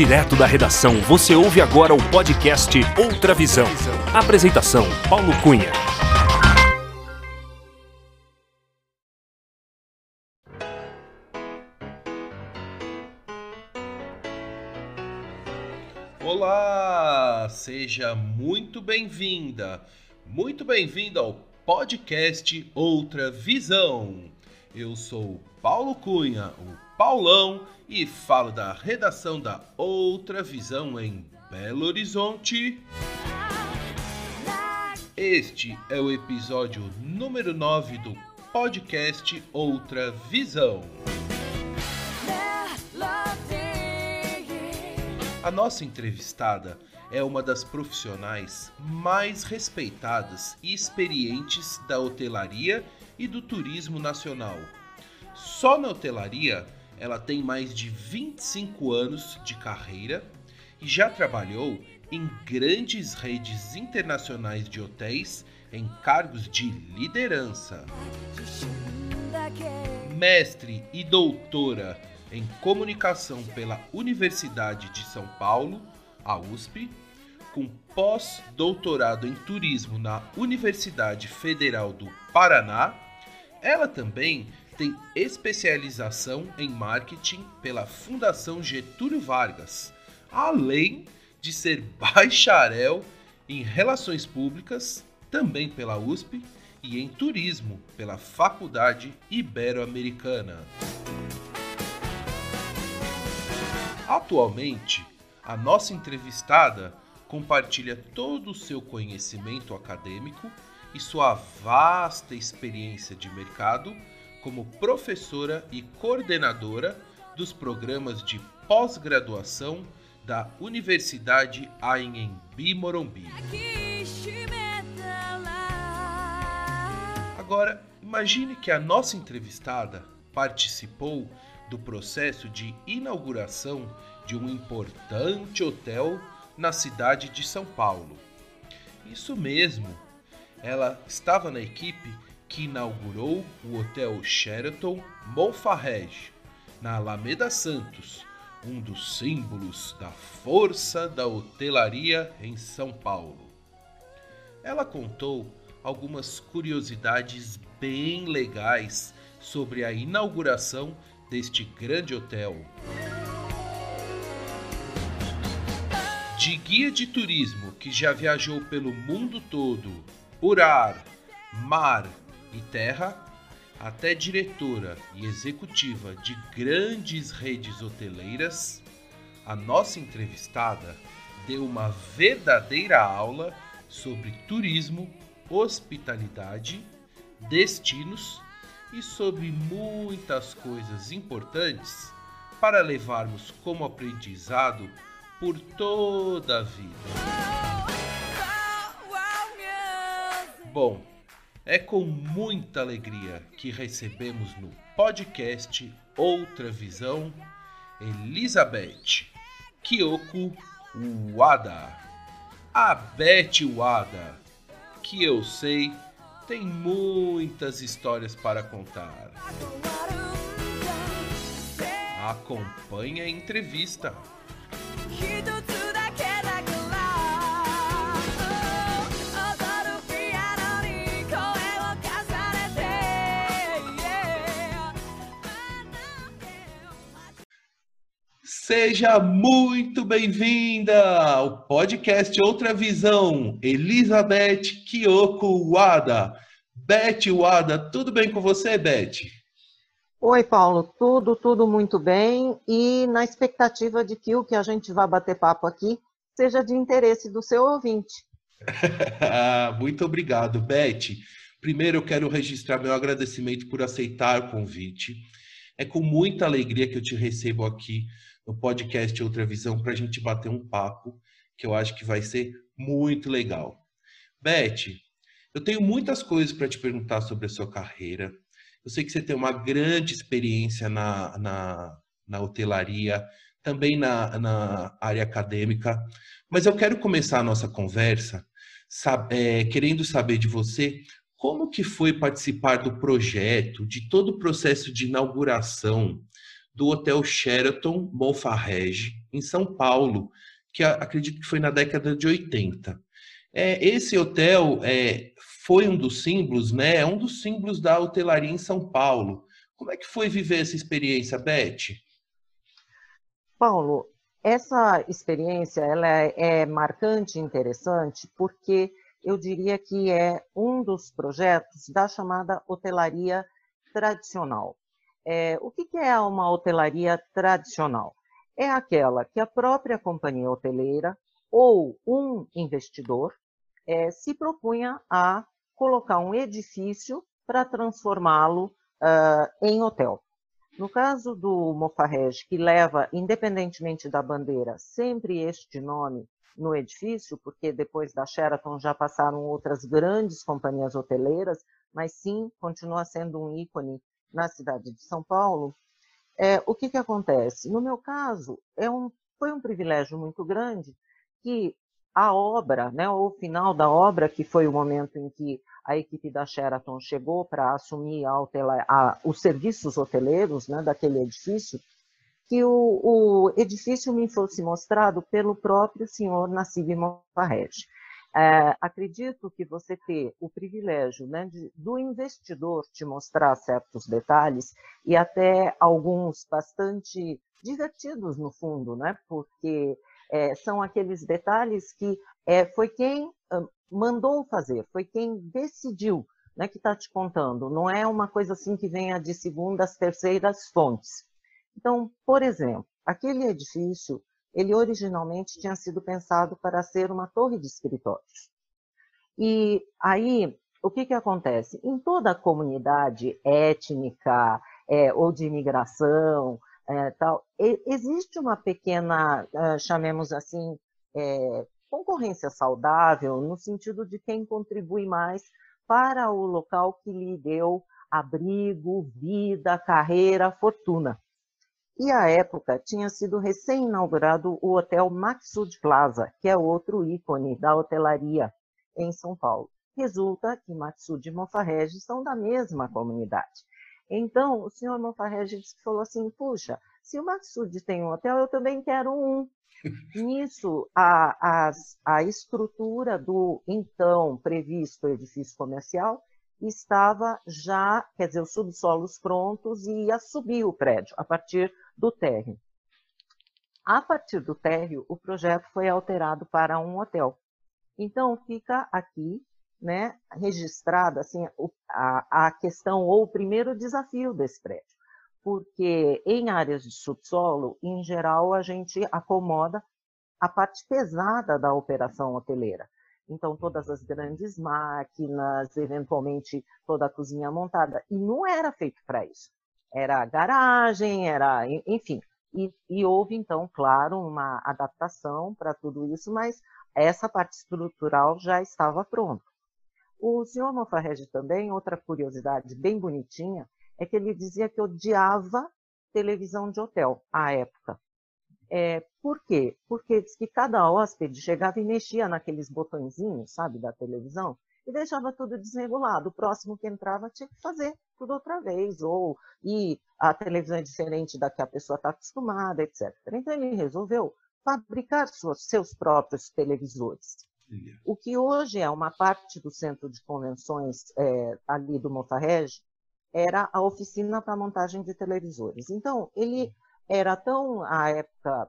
Direto da redação, você ouve agora o podcast Outra Visão. Apresentação: Paulo Cunha. Olá, seja muito bem-vinda, muito bem-vindo ao podcast Outra Visão. Eu sou Paulo Cunha, o Paulão, e falo da redação da Outra Visão em Belo Horizonte. Este é o episódio número 9 do podcast Outra Visão. A nossa entrevistada é uma das profissionais mais respeitadas e experientes da hotelaria e do turismo nacional. Só na hotelaria, ela tem mais de 25 anos de carreira e já trabalhou em grandes redes internacionais de hotéis em cargos de liderança. Mestre e doutora em comunicação pela Universidade de São Paulo, a USP, com pós-doutorado em turismo na Universidade Federal do Paraná. Ela também tem especialização em marketing pela Fundação Getúlio Vargas, além de ser bacharel em relações públicas, também pela USP, e em turismo pela Faculdade Ibero-Americana. Atualmente, a nossa entrevistada compartilha todo o seu conhecimento acadêmico e sua vasta experiência de mercado como professora e coordenadora dos programas de pós-graduação da Universidade Anhembi Morumbi. Agora, imagine que a nossa entrevistada participou do processo de inauguração de um importante hotel na cidade de São Paulo. Isso mesmo, ela estava na equipe que inaugurou o Hotel Sheraton Monfarrege, na Alameda Santos, um dos símbolos da força da hotelaria em São Paulo. Ela contou algumas curiosidades bem legais sobre a inauguração deste grande hotel. De guia de turismo que já viajou pelo mundo todo, por ar, mar e terra, até diretora e executiva de grandes redes hoteleiras, a nossa entrevistada deu uma verdadeira aula sobre turismo, hospitalidade, destinos e sobre muitas coisas importantes para levarmos como aprendizado por toda a vida. Bom, é com muita alegria que recebemos no podcast Outra Visão Elizabeth Kyoko Wada. A Beth Wada, que eu sei tem muitas histórias para contar. Acompanhe a entrevista. Seja muito bem-vinda ao podcast Outra Visão, Elizabeth Kyoko Wada. Beth Wada, tudo bem com você, Beth? Oi, Paulo, tudo, tudo muito bem e na expectativa de que o que a gente vai bater papo aqui seja de interesse do seu ouvinte. muito obrigado, Beth. Primeiro eu quero registrar meu agradecimento por aceitar o convite. É com muita alegria que eu te recebo aqui no podcast Outra Visão para a gente bater um papo que eu acho que vai ser muito legal. Beth, eu tenho muitas coisas para te perguntar sobre a sua carreira. Eu sei que você tem uma grande experiência na, na, na hotelaria, também na, na área acadêmica, mas eu quero começar a nossa conversa sabe, é, querendo saber de você como que foi participar do projeto, de todo o processo de inauguração do Hotel Sheraton Monfarrege, em São Paulo, que acredito que foi na década de 80. É, esse hotel é, foi um dos símbolos, né? É um dos símbolos da hotelaria em São Paulo. Como é que foi viver essa experiência, Beth? Paulo, essa experiência ela é, é marcante e interessante porque eu diria que é um dos projetos da chamada hotelaria tradicional. É, o que é uma hotelaria tradicional? É aquela que a própria companhia hoteleira ou um investidor é, se propunha a colocar um edifício para transformá-lo uh, em hotel. No caso do Mofarrege, que leva, independentemente da bandeira, sempre este nome no edifício, porque depois da Sheraton já passaram outras grandes companhias hoteleiras, mas sim continua sendo um ícone na cidade de São Paulo. É, o que, que acontece? No meu caso, é um, foi um privilégio muito grande que a obra, né, o final da obra, que foi o momento em que a equipe da Sheraton chegou para assumir a hotela, a, os serviços hoteleiros né, daquele edifício, que o, o, edifício me fosse mostrado pelo próprio senhor Nassib Mofarrege. É, acredito que você ter o privilégio né, de, do investidor te mostrar certos detalhes e até alguns bastante divertidos no fundo, né, porque é, são aqueles detalhes que é, foi quem mandou fazer, foi quem decidiu né, que está te contando. Não é uma coisa assim que venha de segundas, terceiras fontes. Então, por exemplo, aquele edifício, ele originalmente tinha sido pensado para ser uma torre de escritórios. E aí, o que, que acontece? Em toda comunidade étnica é, ou de imigração, é, tal, existe uma pequena, é, chamemos assim, é, concorrência saudável, no sentido de quem contribui mais para o local que lhe deu abrigo, vida, carreira, fortuna. E à época tinha sido recém-inaugurado o Hotel Maxud Plaza, que é outro ícone da hotelaria em São Paulo. Resulta que Maxud e Monfarrege são da mesma comunidade. Então, o senhor Monfarrege falou assim, puxa, se o Maxud tem um hotel, eu também quero um. Nisso, a, a, a estrutura do então previsto edifício comercial estava já, quer dizer, os subsolos prontos e ia subir o prédio a partir do térreo. A partir do térreo, o projeto foi alterado para um hotel. Então, fica aqui né, registrada assim, a, a questão ou o primeiro desafio desse prédio, porque em áreas de subsolo, em geral, a gente acomoda a parte pesada da operação hoteleira. Então, todas as grandes máquinas, eventualmente toda a cozinha montada. E não era feito para isso. Era garagem, era, enfim. E, e, houve, então, claro, uma adaptação para tudo isso, mas essa parte estrutural já estava pronta. O senhor Mofarrege também, outra curiosidade bem bonitinha, é que ele dizia que odiava televisão de hotel à época. É, por quê? Porque diz que cada hóspede chegava e mexia naqueles botõezinhos, sabe, da televisão, e deixava tudo desregulado. O próximo que entrava tinha que fazer tudo outra vez, ou e a televisão é diferente da que a pessoa está acostumada, etc. Então ele resolveu fabricar suas, seus próprios televisores. O que hoje é uma parte do centro de convenções é, ali do Mofarrege era a oficina para montagem de televisores. Então, ele era tão, à época,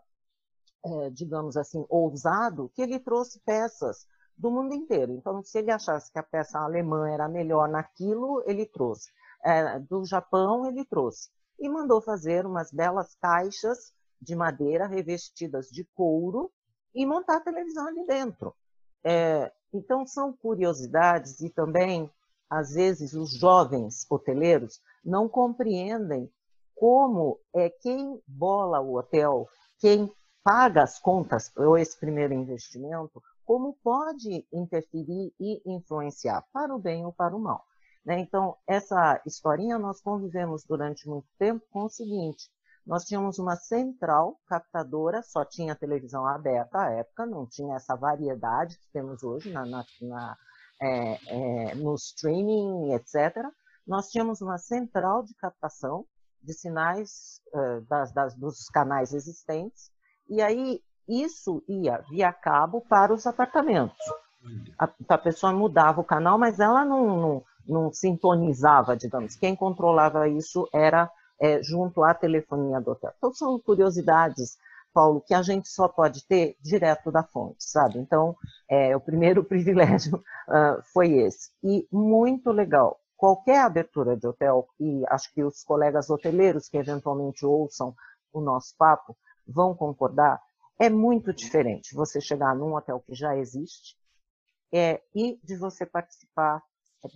é, digamos assim, ousado, que ele trouxe peças do mundo inteiro. Então, se ele achasse que a peça alemã era melhor naquilo, ele trouxe. É, do Japão, ele trouxe. E mandou fazer umas belas caixas de madeira revestidas de couro e montar a televisão ali dentro. É, então, são curiosidades e também, às vezes, os jovens hoteleiros não compreendem como é quem bola o hotel, quem paga as contas ou esse primeiro investimento, como pode interferir e influenciar para o bem ou para o mal. Né? Então, essa historinha nós convivemos durante muito tempo com o seguinte: nós tínhamos uma central captadora, só tinha televisão aberta à época, não tinha essa variedade que temos hoje na, na, na é, é, no streaming, etc. Nós tínhamos uma central de captação de sinais uh, das, das, dos canais existentes E aí isso ia via cabo para os apartamentos. A, a pessoa mudava o canal, mas ela não, não, não sintonizava, digamos. Quem controlava isso era é, junto à telefonia do hotel. Então, são curiosidades, Paulo, que a gente só pode ter direto da fonte, sabe? Então, é, o primeiro privilégio uh, foi esse. E muito legal. Qualquer abertura de hotel, e acho que os colegas hoteleiros que eventualmente ouçam o nosso papo vão concordar, é muito diferente você chegar num hotel que já existe é, e de você participar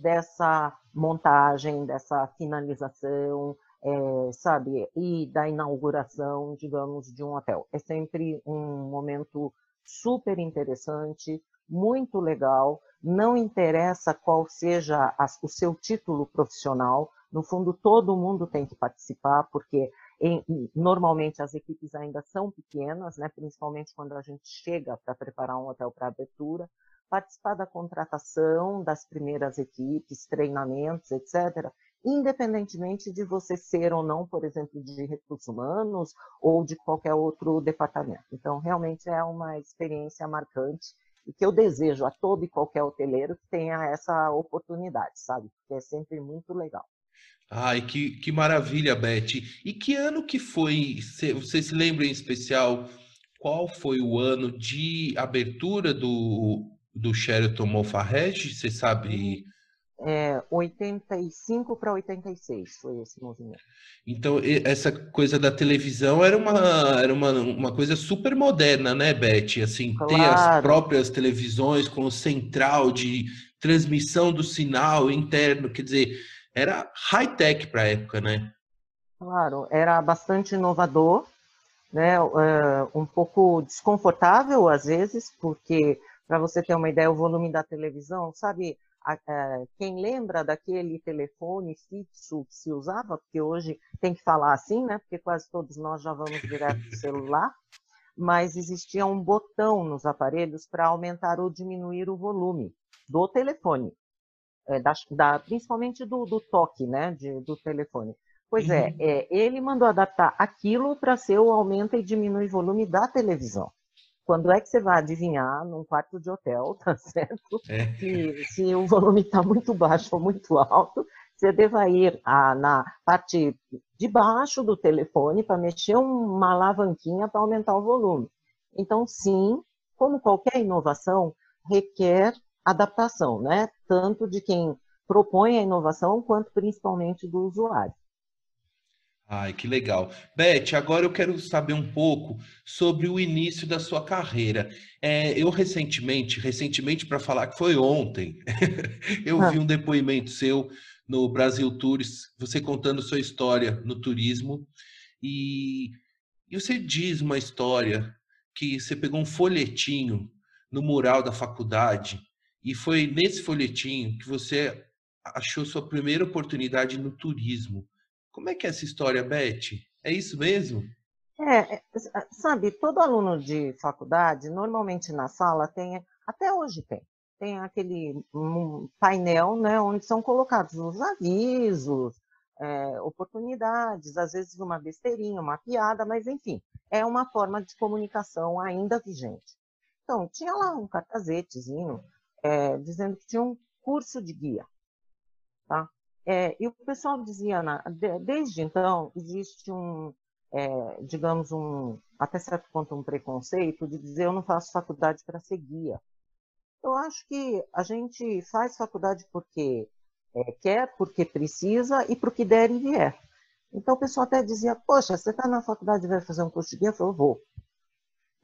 dessa montagem, dessa finalização, é, sabe, e da inauguração, digamos, de um hotel. É sempre um momento super interessante, muito legal. Não interessa qual seja a, o seu título profissional, no fundo, todo mundo tem que participar, porque em, normalmente as equipes ainda são pequenas, né, principalmente quando a gente chega para preparar um hotel para abertura, participar da contratação das primeiras equipes, treinamentos, etc., independentemente de você ser ou não, por exemplo, de recursos humanos ou de qualquer outro departamento. Então, realmente é uma experiência marcante e que eu desejo a todo e qualquer hoteleiro que tenha essa oportunidade, sabe? Porque é sempre muito legal. Ai, que, que maravilha, Beth. E que ano que foi? Você se lembra em especial qual foi o ano de abertura do, do Sheraton Mofarrege? Você sabe? É, 85 para 86 foi esse movimento. Então, essa coisa da televisão era uma, era uma, uma coisa super moderna, né, Beth? Assim, claro. ter as próprias televisões com o central de transmissão do sinal interno, quer dizer, era high-tech para a época, né? Claro, era bastante inovador, né? Uh, um pouco desconfortável às vezes, porque para você ter uma ideia, o volume da televisão, sabe? quem lembra daquele telefone fixo que se usava, porque hoje tem que falar assim, né? Porque quase todos nós já vamos direto do celular, mas existia um botão nos aparelhos para aumentar ou diminuir o volume do telefone, é, da, da, principalmente do, do, toque, né? De, do telefone. Pois é, uhum. é, ele mandou adaptar aquilo para ser o aumenta e diminui volume da televisão. Quando é que você vai adivinhar num quarto de hotel, tá certo? É. Que se o volume está muito baixo ou muito alto, você deva ir a, na parte de baixo do telefone para mexer uma alavanquinha para aumentar o volume. Então, sim, como qualquer inovação, requer adaptação, né? Tanto de quem propõe a inovação, quanto principalmente do usuário. Ai, que legal. Beth, agora eu quero saber um pouco sobre o início da sua carreira. É, eu recentemente, recentemente para falar que foi ontem, eu vi um depoimento seu no Brasil Tours, você contando sua história no turismo, e, e você diz uma história que você pegou um folhetinho no mural da faculdade, e foi nesse folhetinho que você achou sua primeira oportunidade no turismo. Como é que é essa história, Beth? É isso mesmo? É, é sabe, todo aluno de faculdade, normalmente na sala tem, até hoje tem, tem aquele painel, né, onde são colocados os avisos, é, oportunidades, às vezes uma besteirinha, uma piada, mas enfim, é uma forma de comunicação ainda vigente. Então, tinha lá um cartazetezinho é, dizendo que tinha um curso de guia, tá? É, e o pessoal dizia, na, desde então, existe um, é, digamos, um, até certo ponto, um preconceito de dizer eu não faço faculdade para ser guia. Eu acho que a gente faz faculdade porque é, quer, porque precisa e porque der e vier. Então o pessoal até dizia, poxa, você está na faculdade e vai fazer um curso de guia? Eu falei, vou.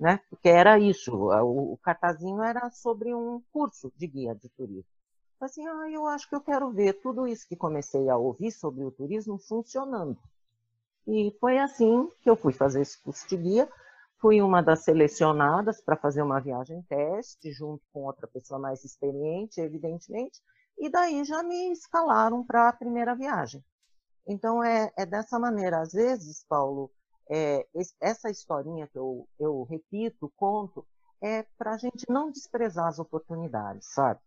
Né? Porque era isso, o, o cartazinho era sobre um curso de guia de turismo assim, ah, eu acho que eu quero ver tudo isso que comecei a ouvir sobre o turismo funcionando. E foi assim que eu fui fazer esse curso de guia. Fui uma das selecionadas para fazer uma viagem teste, junto com outra pessoa mais experiente, evidentemente, e daí já me escalaram para a primeira viagem. Então, é, é, dessa maneira. Às vezes, Paulo, é, essa historinha que eu, eu repito, conto, é para a gente não desprezar as oportunidades, sabe?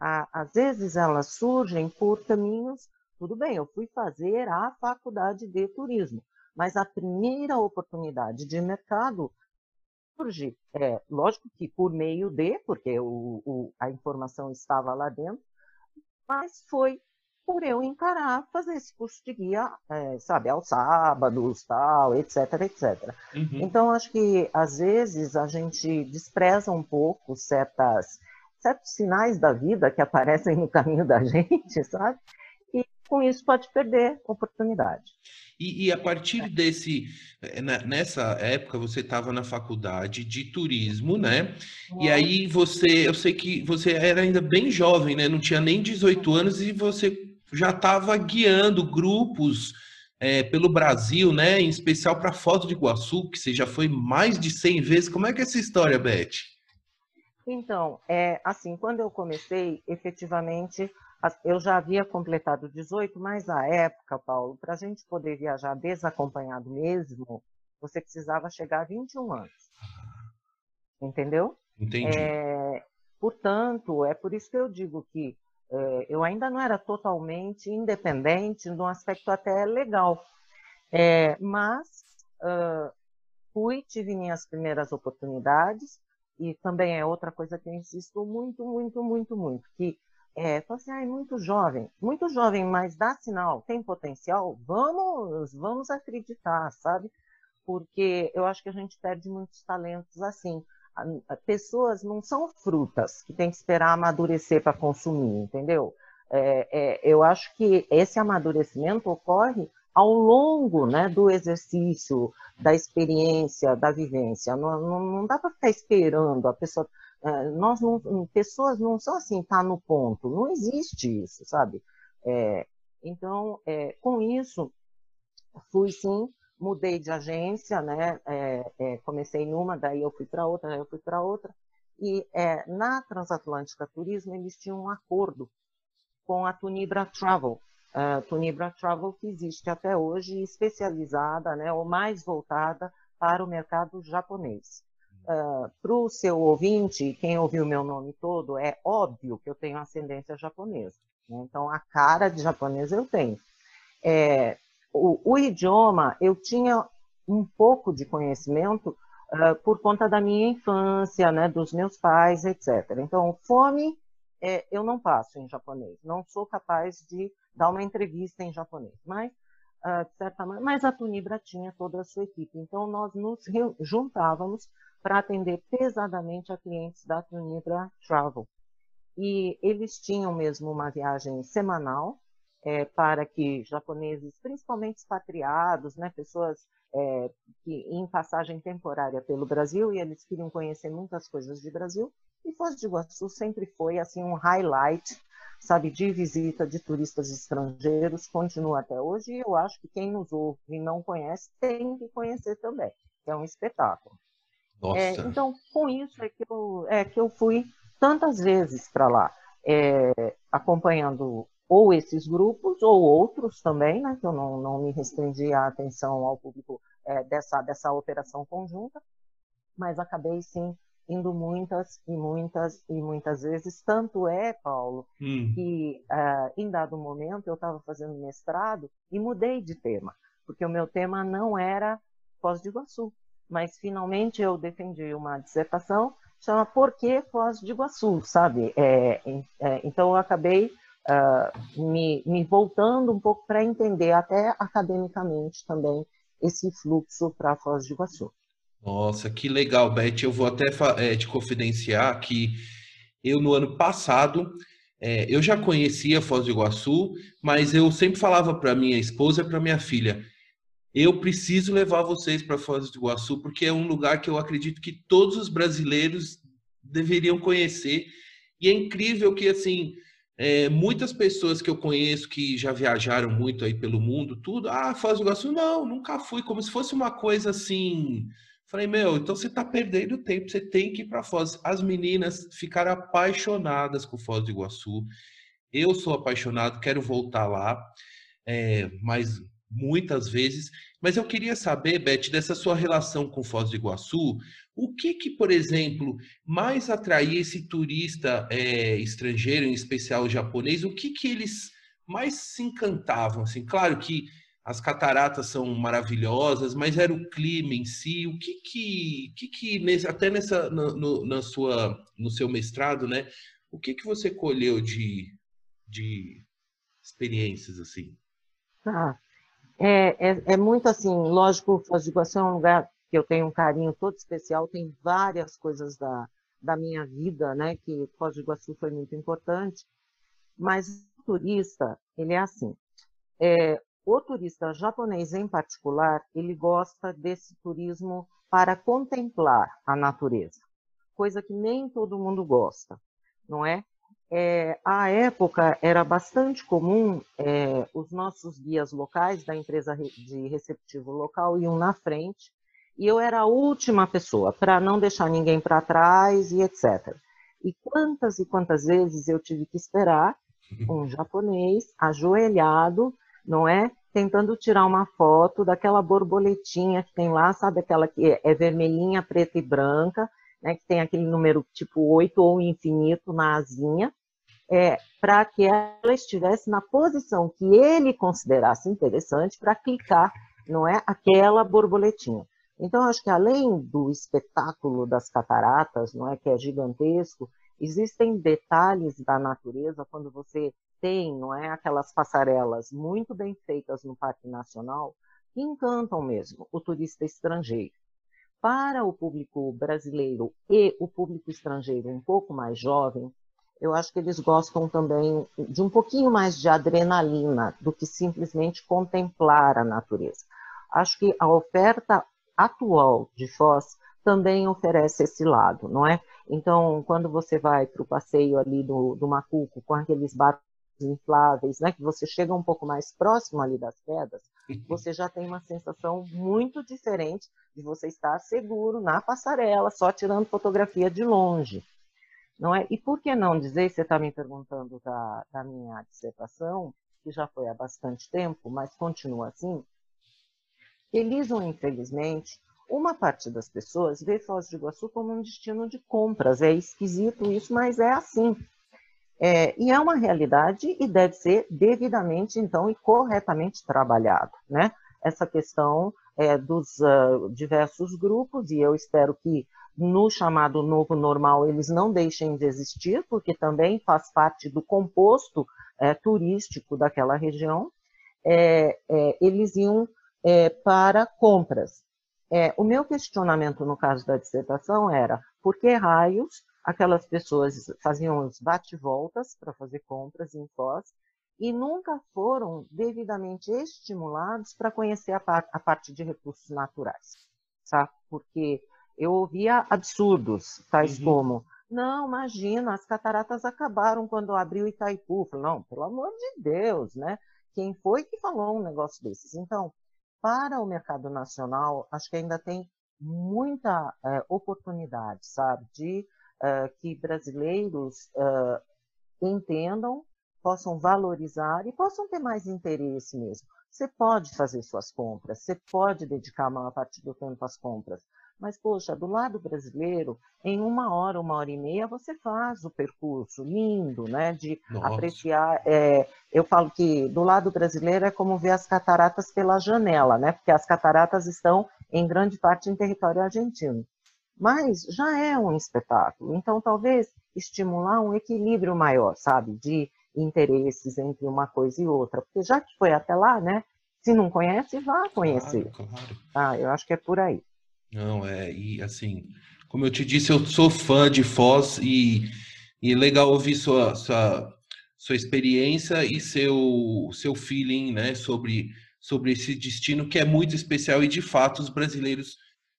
às vezes elas surgem por caminhos. Tudo bem, eu fui fazer a faculdade de turismo, mas a primeira oportunidade de mercado surge, é, lógico que por meio de, porque o, o, a informação estava lá dentro, mas foi por eu encarar fazer esse curso de guia, é, sabe, aos sábados, tal, etc, etc. Uhum. Então, acho que às vezes a gente despreza um pouco certas, certos sinais da vida que aparecem no caminho da gente, sabe? E com isso pode perder oportunidade. E, e a partir desse, eh, nessa época você estava na faculdade de turismo, né? E aí você, eu sei que você era ainda bem jovem, né? Não tinha nem 18 anos e você já estava guiando grupos é, pelo Brasil, né? Em especial para Foz do Iguaçu, que você já foi mais de 100 vezes. Como é que é essa história, Beth? Então, é, assim, quando eu comecei, efetivamente, eu já havia completado 18, mas na época, Paulo, para a gente poder viajar desacompanhado mesmo, você precisava chegar a 21 anos. Entendeu? Entendi. É, portanto, é por isso que eu digo que é, eu ainda não era totalmente independente, num aspecto até legal. É, mas uh, fui, tive minhas primeiras oportunidades, e também é outra coisa que eu insisto muito, muito, muito, muito, que é, assim, ah, é muito jovem, muito jovem, mas dá sinal, tem potencial, vamos, vamos acreditar, sabe? Porque eu acho que a gente perde muitos talentos assim pessoas não são frutas que tem que esperar amadurecer para consumir, entendeu? É, é, eu acho que esse amadurecimento ocorre ao longo né, do exercício, da experiência, da vivência. Não, não, não dá para ficar esperando a pessoa. É, nós não, pessoas não são assim, tá no ponto. Não existe isso, sabe? É, então, é, com isso, fui sim mudei de agência, né? É, é, comecei numa, daí eu fui para outra, daí eu fui para outra. E é, na Transatlântica Turismo eles tinham um acordo com a Tunibra Travel. Tunibra Travel que existe até hoje, especializada, né, ou mais voltada para o mercado japonês. Uh, para o seu ouvinte, quem ouviu meu nome todo, é óbvio que eu tenho ascendência japonesa. Né? Então, a cara de japonesa eu tenho. É, o, o idioma, eu tinha um pouco de conhecimento uh, por conta da minha infância, né, dos meus pais, etc. Então, fome é, eu não passo em japonês, não sou capaz de dar uma entrevista em japonês, mas uh, certa maneira, mas a Tunibra tinha toda a sua equipe, então nós nos juntávamos para atender pesadamente a clientes da Tunibra Travel. E eles tinham mesmo uma viagem semanal, é, para que japoneses, principalmente expatriados, né, pessoas é, que em passagem temporária pelo Brasil e eles queriam conhecer muitas coisas de Brasil. E Foz do Iguaçu sempre foi assim um highlight, sabe, de visita de turistas estrangeiros, continua até hoje. E eu acho que quem nos ouve e não conhece tem que conhecer também. É um espetáculo. É, então, com isso é que eu, é que eu fui tantas vezes para lá, é, acompanhando ou esses grupos, ou outros também, né, que eu não, não me restringi a atenção ao público é, dessa, dessa operação conjunta, mas acabei sim indo muitas e muitas e muitas vezes. Tanto é, Paulo, hum. que uh, em dado momento eu estava fazendo mestrado e mudei de tema, porque o meu tema não era Foz do Iguaçu, mas finalmente eu defendi uma dissertação chama Por que Foz do Iguaçu, sabe? É, é, então eu acabei uh, me, me voltando um pouco para entender, até academicamente também, esse fluxo para Foz do Iguaçu. Nossa, que legal, Beth. Eu vou até é, te confidenciar que eu, no ano passado, é, eu já conhecia Foz do Iguaçu, mas eu sempre falava para minha esposa e para minha filha: eu preciso levar vocês para Foz do Iguaçu, porque é um lugar que eu acredito que todos os brasileiros deveriam conhecer. E é incrível que, assim, é, muitas pessoas que eu conheço que já viajaram muito aí pelo mundo, tudo, ah, Foz do Iguaçu, não, nunca fui, como se fosse uma coisa assim. Falei, meu, então você está perdendo tempo, você tem que ir para Foz. As meninas ficaram apaixonadas com Foz do Iguaçu. Eu sou apaixonado, quero voltar lá, é, mas muitas vezes. Mas eu queria saber, Beth, dessa sua relação com Foz do Iguaçu, o que que, por exemplo, mais atraía esse turista é, estrangeiro, em especial japonês? O que que eles mais se encantavam? Assim, claro que as cataratas são maravilhosas, mas era o clima em si. O que que, que, que até nessa no, na sua no seu mestrado, né? O que que você colheu de, de experiências assim? Tá. É, é, é muito assim, lógico, Foz do Iguaçu é um lugar que eu tenho um carinho todo especial, tem várias coisas da, da minha vida, né, que Foz do Iguaçu foi muito importante, mas o turista, ele é assim, é, o turista japonês, em particular, ele gosta desse turismo para contemplar a natureza, coisa que nem todo mundo gosta, não é? é à época, era bastante comum é, os nossos guias locais da empresa de receptivo local iam na frente e eu era a última pessoa para não deixar ninguém para trás e etc. E quantas e quantas vezes eu tive que esperar um japonês ajoelhado, não é? tentando tirar uma foto daquela borboletinha que tem lá, sabe aquela que é vermelhinha, preta e branca, né, que tem aquele número tipo 8 ou infinito na asinha, é, para que ela estivesse na posição que ele considerasse interessante para clicar, não é, aquela borboletinha. Então, acho que além do espetáculo das cataratas, não é, que é gigantesco, existem detalhes da natureza quando você tem, não é, aquelas passarelas muito bem feitas no Parque Nacional, que encantam mesmo o turista estrangeiro. Para o público brasileiro e o público estrangeiro um pouco mais jovem, eu acho que eles gostam também de um pouquinho mais de adrenalina do que simplesmente contemplar a natureza. Acho que a oferta atual de Foz também oferece esse lado, não é? Então, quando você vai para o passeio ali do, do Macuco com aqueles barcos infláveis, né, que você chega um pouco mais próximo ali das quedas, uhum. você já tem uma sensação muito diferente de você estar seguro na passarela, só tirando fotografia de longe. Não é? E por que não dizer, você está me perguntando da, da minha dissertação, que já foi há bastante tempo, mas continua assim, feliz ou infelizmente, uma parte das pessoas vê Foz do Iguaçu como um destino de compras. É esquisito isso, mas é assim. É, e é uma realidade e deve ser devidamente, então, e corretamente trabalhado, né? Essa questão é, dos uh, diversos grupos, e eu espero que no chamado novo normal eles não deixem de existir, porque também faz parte do composto é, turístico daquela região, é, é, eles iam é, para compras. É, o meu questionamento no caso da dissertação era por que raios aquelas pessoas faziam os bate-voltas para fazer compras em Foz e nunca foram devidamente estimulados para conhecer a, par a, parte de recursos naturais, sabe? Porque eu ouvia absurdos, tais uhum. como, não, imagina, as cataratas acabaram quando abriu Itaipu. Não, pelo amor de Deus, né? Quem foi que falou um negócio desses? Então, para o mercado nacional, acho que ainda tem muita é, oportunidade, sabe, de uh, que brasileiros uh, entendam, possam valorizar e possam ter mais interesse mesmo. Você pode fazer suas compras, você pode dedicar a maior parte do tempo às compras, mas, poxa, do lado brasileiro, em uma hora, uma hora e meia, você faz o percurso lindo, né? De Nossa. apreciar. É, eu falo que do lado brasileiro é como ver as cataratas pela janela, né? Porque as cataratas estão, em grande parte, em território argentino mas já é um espetáculo. Então, talvez estimular um equilíbrio maior, sabe, de interesses entre uma coisa e outra, porque já que foi até lá, né? Se não conhece, vá conhecer. Claro, claro. Ah, eu acho que é por aí. Não, é, e assim, como eu te disse, eu sou fã de Foz e, e legal ouvir sua, sua, sua experiência e seu, seu feeling, né, sobre, sobre esse destino que é muito especial e de fato os brasileiros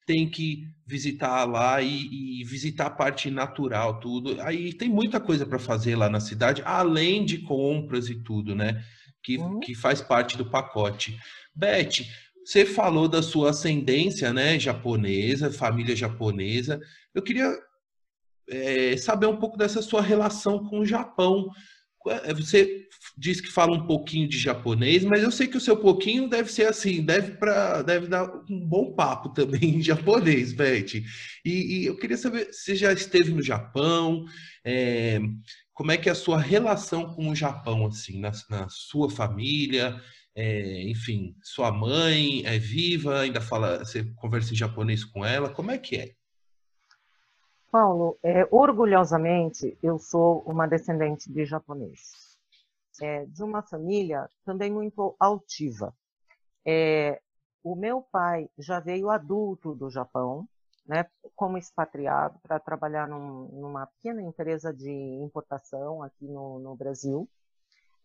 tem que visitar lá e, e, visitar a parte natural, tudo. Aí tem muita coisa para fazer lá na cidade, além de compras e tudo, né? Que, uhum. que faz parte do pacote. Beth, você falou da sua ascendência, né? Japonesa, família japonesa. Eu queria é, saber um pouco dessa sua relação com o Japão. É, você diz que fala um pouquinho de japonês, mas eu sei que o seu pouquinho deve ser assim, deve para deve dar um bom papo também em japonês, Beth. E, e eu queria saber, você já esteve no Japão? É, como é que é a sua relação com o Japão, assim, na, na sua família, é, enfim, sua mãe é viva, ainda fala, você conversa em japonês com ela, como é que é? Paulo, é, orgulhosamente, eu sou uma descendente de japonês, é, de uma família também muito altiva. É, o meu pai já veio adulto do Japão, né, como expatriado, para trabalhar num, numa pequena empresa de importação aqui no, no Brasil.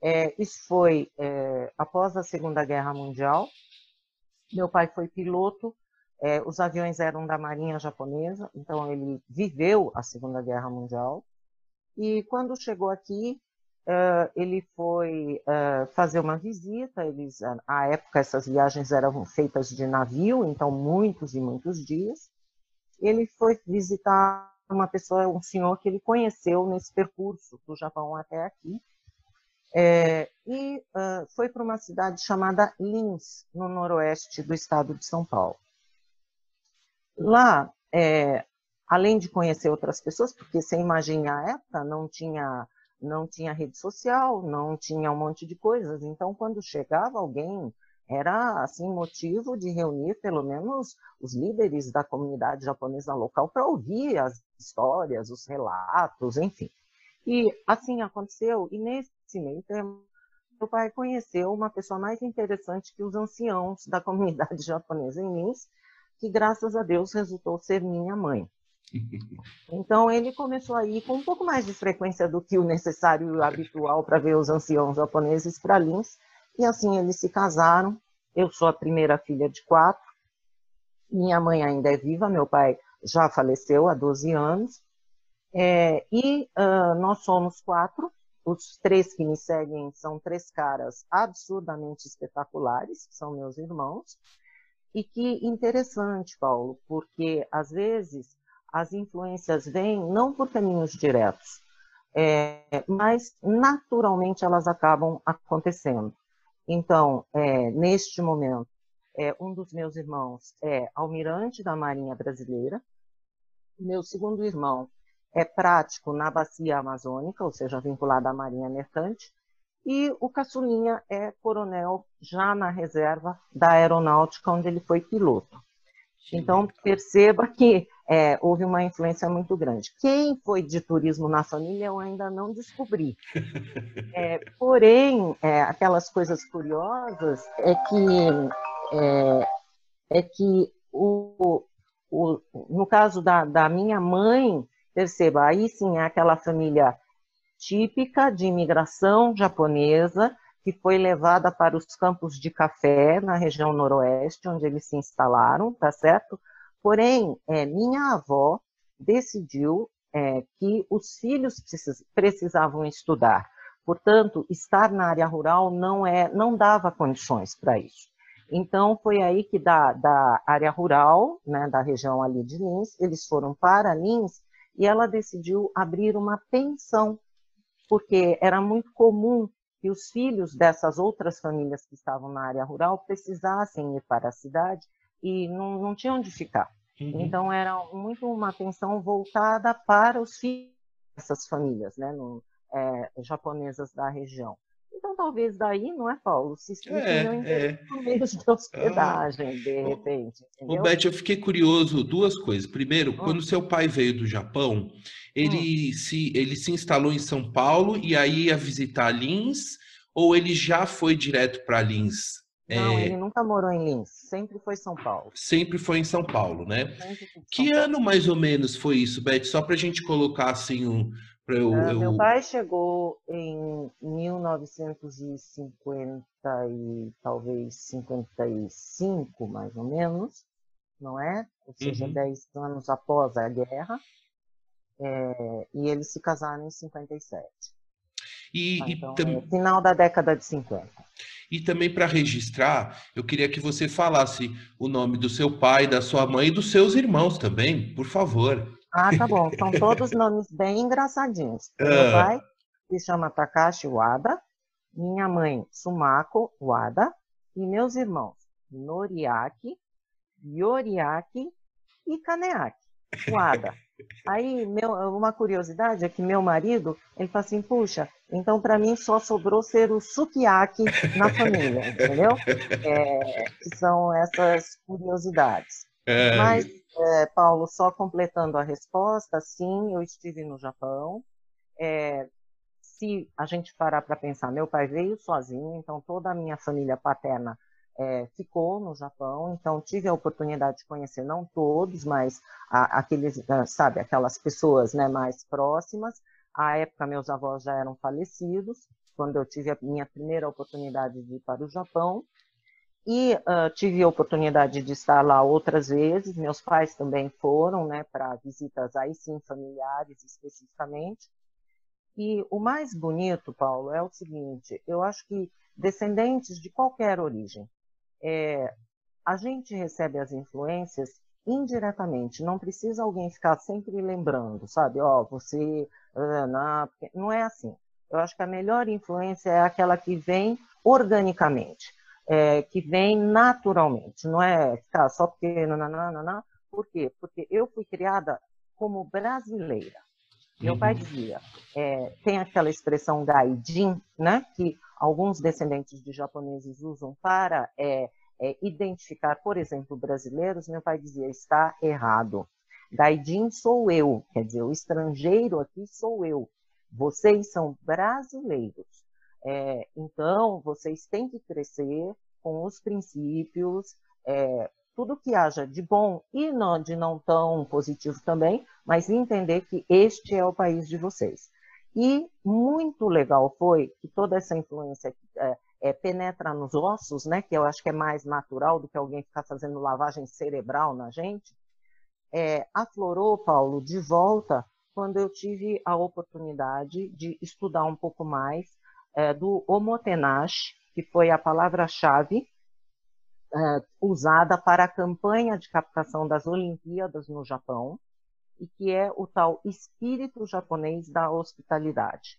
É, isso foi é, após a Segunda Guerra Mundial. Meu pai foi piloto, é, os aviões eram da Marinha Japonesa, então ele viveu a Segunda Guerra Mundial. E quando chegou aqui, Uh, ele foi uh, fazer uma visita. Eles, à época, essas viagens eram feitas de navio, então muitos e muitos dias ele foi visitar uma pessoa, um senhor que ele conheceu nesse percurso do Japão até aqui, é, e uh, foi para uma cidade chamada Lins, no noroeste do estado de São Paulo. Lá, é, além de conhecer outras pessoas, porque você imagina a época, não tinha, não tinha rede social, não tinha um monte de coisas, então quando chegava alguém era assim motivo de reunir pelo menos os líderes da comunidade japonesa local para ouvir as histórias, os relatos, enfim. E assim aconteceu, e nesse meio tempo, meu pai conheceu uma pessoa mais interessante que os anciãos da comunidade japonesa em Lins, que graças a Deus resultou ser minha mãe. Então ele começou a ir com um pouco mais de frequência do que o necessário e habitual para ver os anciãos japoneses para Lins, e assim eles se casaram. Eu sou a primeira filha de quatro. Minha mãe ainda é viva, meu pai já faleceu há 12 anos. É, e uh, nós somos quatro. Os três que me seguem são três caras absurdamente espetaculares, são meus irmãos. E que interessante, Paulo, porque às vezes as influências vêm não por caminhos diretos, é, mas naturalmente elas acabam acontecendo. Então, é, neste momento, é, um dos meus irmãos é almirante da Marinha Brasileira, meu segundo irmão é prático na bacia amazônica, ou seja, vinculado à Marinha Mercante, e o caçulinha é coronel já na reserva da aeronáutica, onde ele foi piloto. Então, perceba que é, houve uma influência muito grande. Quem foi de turismo na família eu ainda não descobri. É, porém, é, aquelas coisas curiosas é que, é, é que o, o, no caso da, da minha mãe, perceba, aí sim é aquela família típica de imigração japonesa, que foi levada para os campos de café na região noroeste, onde eles se instalaram, tá certo? Porém, é, minha avó decidiu é, que os filhos precis, precisavam estudar. Portanto, estar na área rural não, é, não dava condições para isso. Então, foi aí que da, da área rural, né, da região ali de Lins, eles foram para Lins e ela decidiu abrir uma pensão, porque era muito comum que os filhos dessas outras famílias que estavam na área rural precisassem ir para a cidade e não, não tinha onde ficar. Uhum. Então, era muito uma atenção voltada para os filhos dessas famílias né, no, é, japonesas da região. Então, talvez daí, não é, Paulo? Se expliquem é, é. meios de hospedagem, ah, de repente. Entendeu? Beth, eu fiquei curioso duas coisas. Primeiro, hum. quando seu pai veio do Japão, ele, hum. se, ele se instalou em São Paulo e aí ia visitar Lins, ou ele já foi direto para Lins? Não, é... ele nunca morou em Lins, sempre foi São Paulo. Sempre foi em São Paulo, né? Que Paulo. ano mais ou menos foi isso, Beth? Só para a gente colocar assim um. Eu, uh, eu... Meu pai chegou em 1950 e talvez 55, mais ou menos, não é? Ou seja, uhum. 10 anos após a guerra. É, e eles se casaram em 57. E, então, e tam... é final da década de 50. E também para registrar, eu queria que você falasse o nome do seu pai, da sua mãe e dos seus irmãos também, por favor. Ah, tá bom. São todos nomes bem engraçadinhos. Ah. Meu pai se chama Takashi Wada, minha mãe Sumako Wada e meus irmãos Noriaki, Yoriaki e Kaneaki Wada. Aí, meu, uma curiosidade é que meu marido, ele fala assim, puxa, então para mim só sobrou ser o sukiyaki na família, entendeu? É, que são essas curiosidades. É... Mas, é, Paulo, só completando a resposta, sim, eu estive no Japão. É, se a gente parar para pensar, meu pai veio sozinho, então toda a minha família paterna é, ficou no Japão, então tive a oportunidade de conhecer não todos, mas a, aqueles, ah, sabe, aquelas pessoas né, mais próximas. À época, meus avós já eram falecidos, quando eu tive a minha primeira oportunidade de ir para o Japão. E uh, tive a oportunidade de estar lá outras vezes. Meus pais também foram, né, para visitas aí sim familiares especificamente. E o mais bonito, Paulo, é o seguinte: eu acho que descendentes de qualquer origem, é, a gente recebe as influências indiretamente, não precisa alguém ficar sempre lembrando, sabe? Ó, oh, você. Não é assim. Eu acho que a melhor influência é aquela que vem organicamente, é, que vem naturalmente, não é ficar só porque. Nananana. Por quê? Porque eu fui criada como brasileira. Meu pai uhum. dizia, é, tem aquela expressão gaidin, né, que alguns descendentes de japoneses usam para é, é, identificar, por exemplo, brasileiros, meu pai dizia, está errado. Gaidin sou eu, quer dizer, o estrangeiro aqui sou eu. Vocês são brasileiros. É, então, vocês têm que crescer com os princípios, é, tudo que haja de bom e não, de não tão positivo também, mas entender que este é o país de vocês. E muito legal foi que toda essa influência é, é, penetra nos ossos, né, que eu acho que é mais natural do que alguém ficar fazendo lavagem cerebral na gente, é, aflorou, Paulo, de volta quando eu tive a oportunidade de estudar um pouco mais é, do omotenashi, que foi a palavra-chave é, usada para a campanha de captação das Olimpíadas no Japão, e que é o tal espírito japonês da hospitalidade.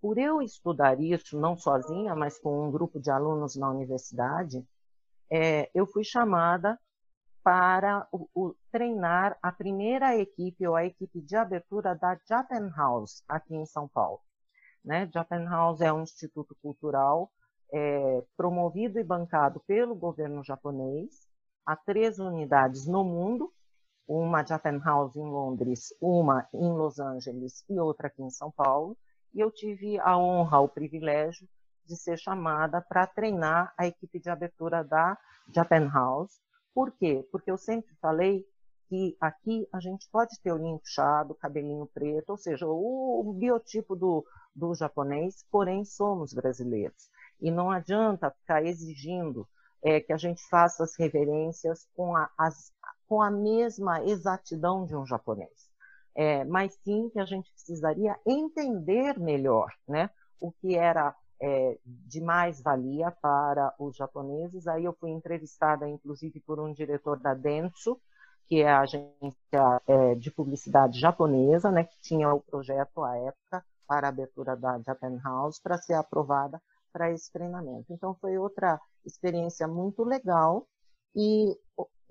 Por eu estudar isso, não sozinha, mas com um grupo de alunos na universidade, é, eu fui chamada para o, o, treinar a primeira equipe, ou a equipe de abertura da Japan House, aqui em São Paulo. Né? Japan House é um instituto cultural é, promovido e bancado pelo governo japonês, há três unidades no mundo, uma Japan House em Londres, uma em Los Angeles e outra aqui em São Paulo. E eu tive a honra, o privilégio de ser chamada para treinar a equipe de abertura da Japan House. Por quê? Porque eu sempre falei que aqui a gente pode ter olhinho puxado, cabelinho preto, ou seja, o, biotipo do, do japonês, porém somos brasileiros. E não adianta ficar exigindo é, que a gente faça as reverências com a, as, com a mesma exatidão de um japonês. É, mas sim que a gente precisaria entender melhor né, o que era é, de mais valia para os japoneses. Aí eu fui entrevistada, inclusive, por um diretor da Dentsu, que é a agência é, de publicidade japonesa, né, que tinha o projeto à época para a abertura da Japan House para ser aprovada para esse treinamento. Então foi outra experiência muito legal e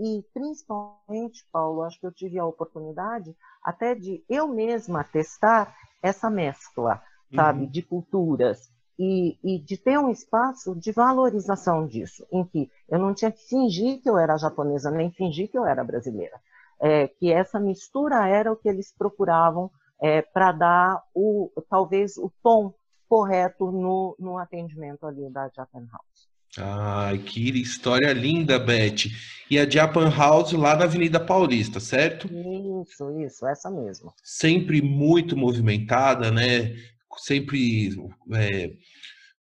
e principalmente, Paulo, acho que eu tive a oportunidade até de eu mesma testar essa mescla, sabe, uhum. de culturas. E, e, de ter um espaço de valorização disso, em que eu não tinha que fingir que eu era japonesa, nem fingir que eu era brasileira. É, que essa mistura era o que eles procuravam é, para dar o, talvez o tom correto no, no atendimento ali da Japan House. Ai, que história linda, Beth. E a Japan House lá na Avenida Paulista, certo? Isso, isso, essa mesmo. Sempre muito movimentada, né? Sempre é,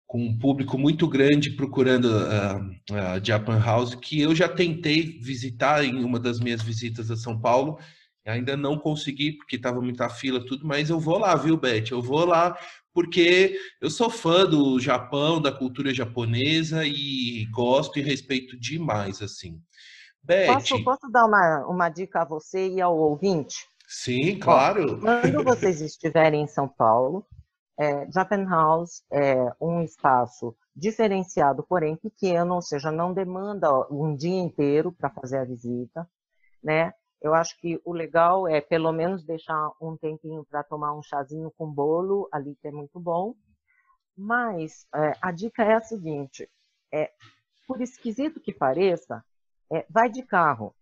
com um público muito grande procurando a, a Japan House, que eu já tentei visitar em uma das minhas visitas a São Paulo. Ainda não consegui, porque estava muita fila, tudo, mas eu vou lá, viu, Beth? Eu vou lá porque eu sou fã do Japão, da cultura japonesa e gosto e respeito demais, assim. Beth, posso, posso dar uma, uma dica a você e ao ouvinte? Sim, claro. Ó, quando vocês estiverem em São Paulo, é, Japan House é um espaço diferenciado, porém pequeno, ou seja, não demanda um dia inteiro para fazer a visita, né? Eu acho que o legal é pelo menos deixar um tempinho para tomar um chazinho com bolo, ali que é muito bom. Mas é, a dica é a seguinte: é, por esquisito que pareça, é, vai de carro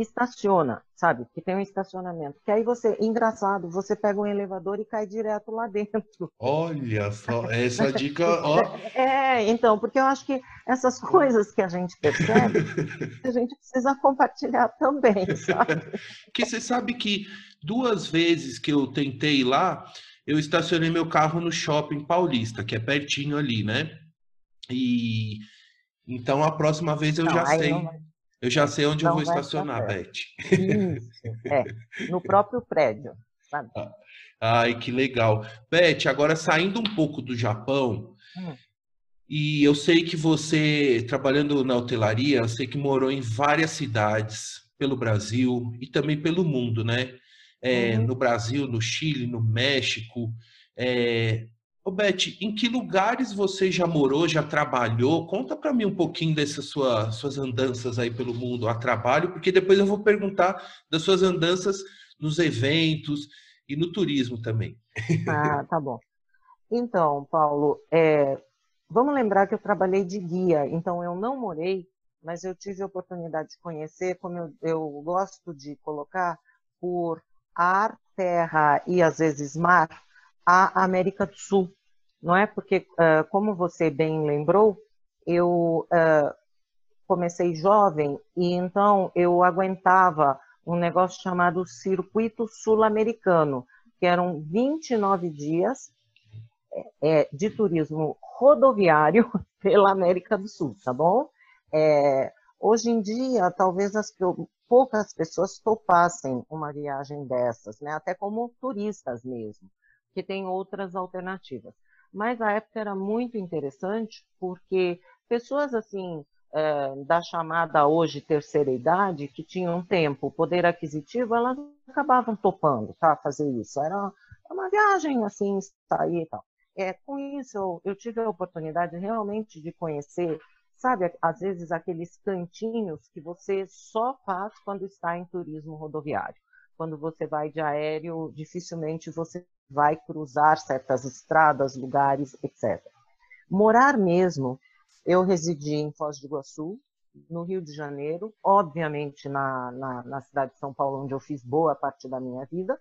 estaciona, sabe? Que tem um estacionamento. Que aí você, engraçado, você pega um elevador e cai direto lá dentro. Olha só, essa dica. Ó. É, então, porque eu acho que essas coisas que a gente percebe, a gente precisa compartilhar também, sabe? que você sabe que duas vezes que eu tentei ir lá, eu estacionei meu carro no shopping paulista, que é pertinho ali, né? E então a próxima vez eu não, já sei. Não eu já sei onde eu vou estacionar, Beth. Isso, é. No próprio prédio, sabe? Ah, ai, que legal. Beth, agora saindo um pouco do Japão, hum. e eu sei que você, trabalhando na hotelaria, eu sei que morou em várias cidades pelo Brasil e também pelo mundo, né? É, uhum. No Brasil, no Chile, no México. É, Ô Beth, em que lugares você já morou, já trabalhou? Conta para mim um pouquinho dessas sua, suas andanças aí pelo mundo a trabalho, porque depois eu vou perguntar das suas andanças nos eventos e no turismo também. Ah, tá bom. Então, Paulo, é, vamos lembrar que eu trabalhei de guia, então eu não morei, mas eu tive a oportunidade de conhecer, como eu, eu gosto de colocar, por ar, terra e às vezes mar, a América do Sul não é? Porque, uh, como você bem lembrou, eu uh, comecei jovem e então eu aguentava um negócio chamado Circuito Sul-Americano, que eram 29 dias é, de turismo rodoviário pela América do Sul, tá bom? É, hoje em dia, talvez as poucas pessoas topassem uma viagem dessas, né? Até como turistas mesmo, que tem outras alternativas mas a época era muito interessante porque pessoas assim é, da chamada hoje terceira idade que tinham tempo, poder aquisitivo, elas acabavam topando, tá, fazer isso. Era uma viagem assim, sair e tal. É, com isso eu, eu tive a oportunidade realmente de conhecer, sabe, às vezes aqueles cantinhos que você só faz quando está em turismo rodoviário. Quando você vai de aéreo, dificilmente você vai cruzar certas estradas, lugares, etc. Morar mesmo, eu residi em Foz do Iguaçu, no Rio de Janeiro, obviamente na, na, na, cidade de São Paulo, onde eu fiz boa parte da minha vida,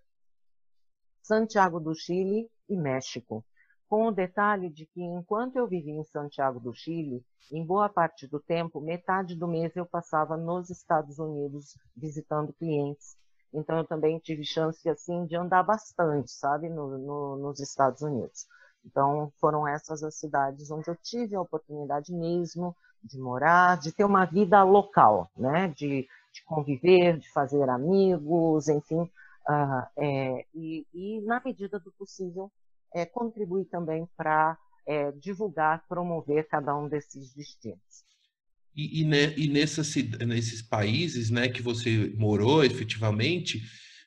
Santiago do Chile e México. Com o detalhe de que, enquanto eu vivi em Santiago do Chile, em boa parte do tempo, metade do mês eu passava nos Estados Unidos visitando clientes então eu também tive chance assim de andar bastante, sabe, no, no, nos Estados Unidos. Então foram essas as cidades onde eu tive a oportunidade mesmo de morar, de ter uma vida local, né, de, de conviver, de fazer amigos, enfim, uh, é, e, e, na medida do possível é, contribuir também para é, divulgar, promover cada um desses destinos. E, e, né, e nesses países né, que você morou efetivamente,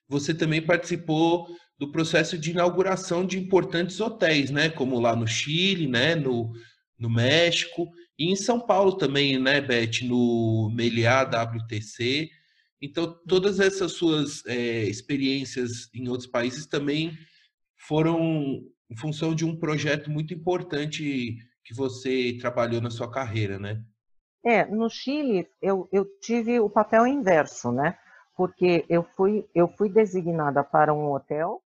você também participou do processo de inauguração de importantes hotéis, né, como lá no Chile, né, no, no México, e em São Paulo também, né, Beth, no Meliá WTC. Então, todas essas suas é, experiências em outros países também foram em função de um projeto muito importante que você trabalhou na sua carreira, né? É, no Chile eu, eu tive o papel inverso, né? Porque eu fui, eu fui designada para um hotel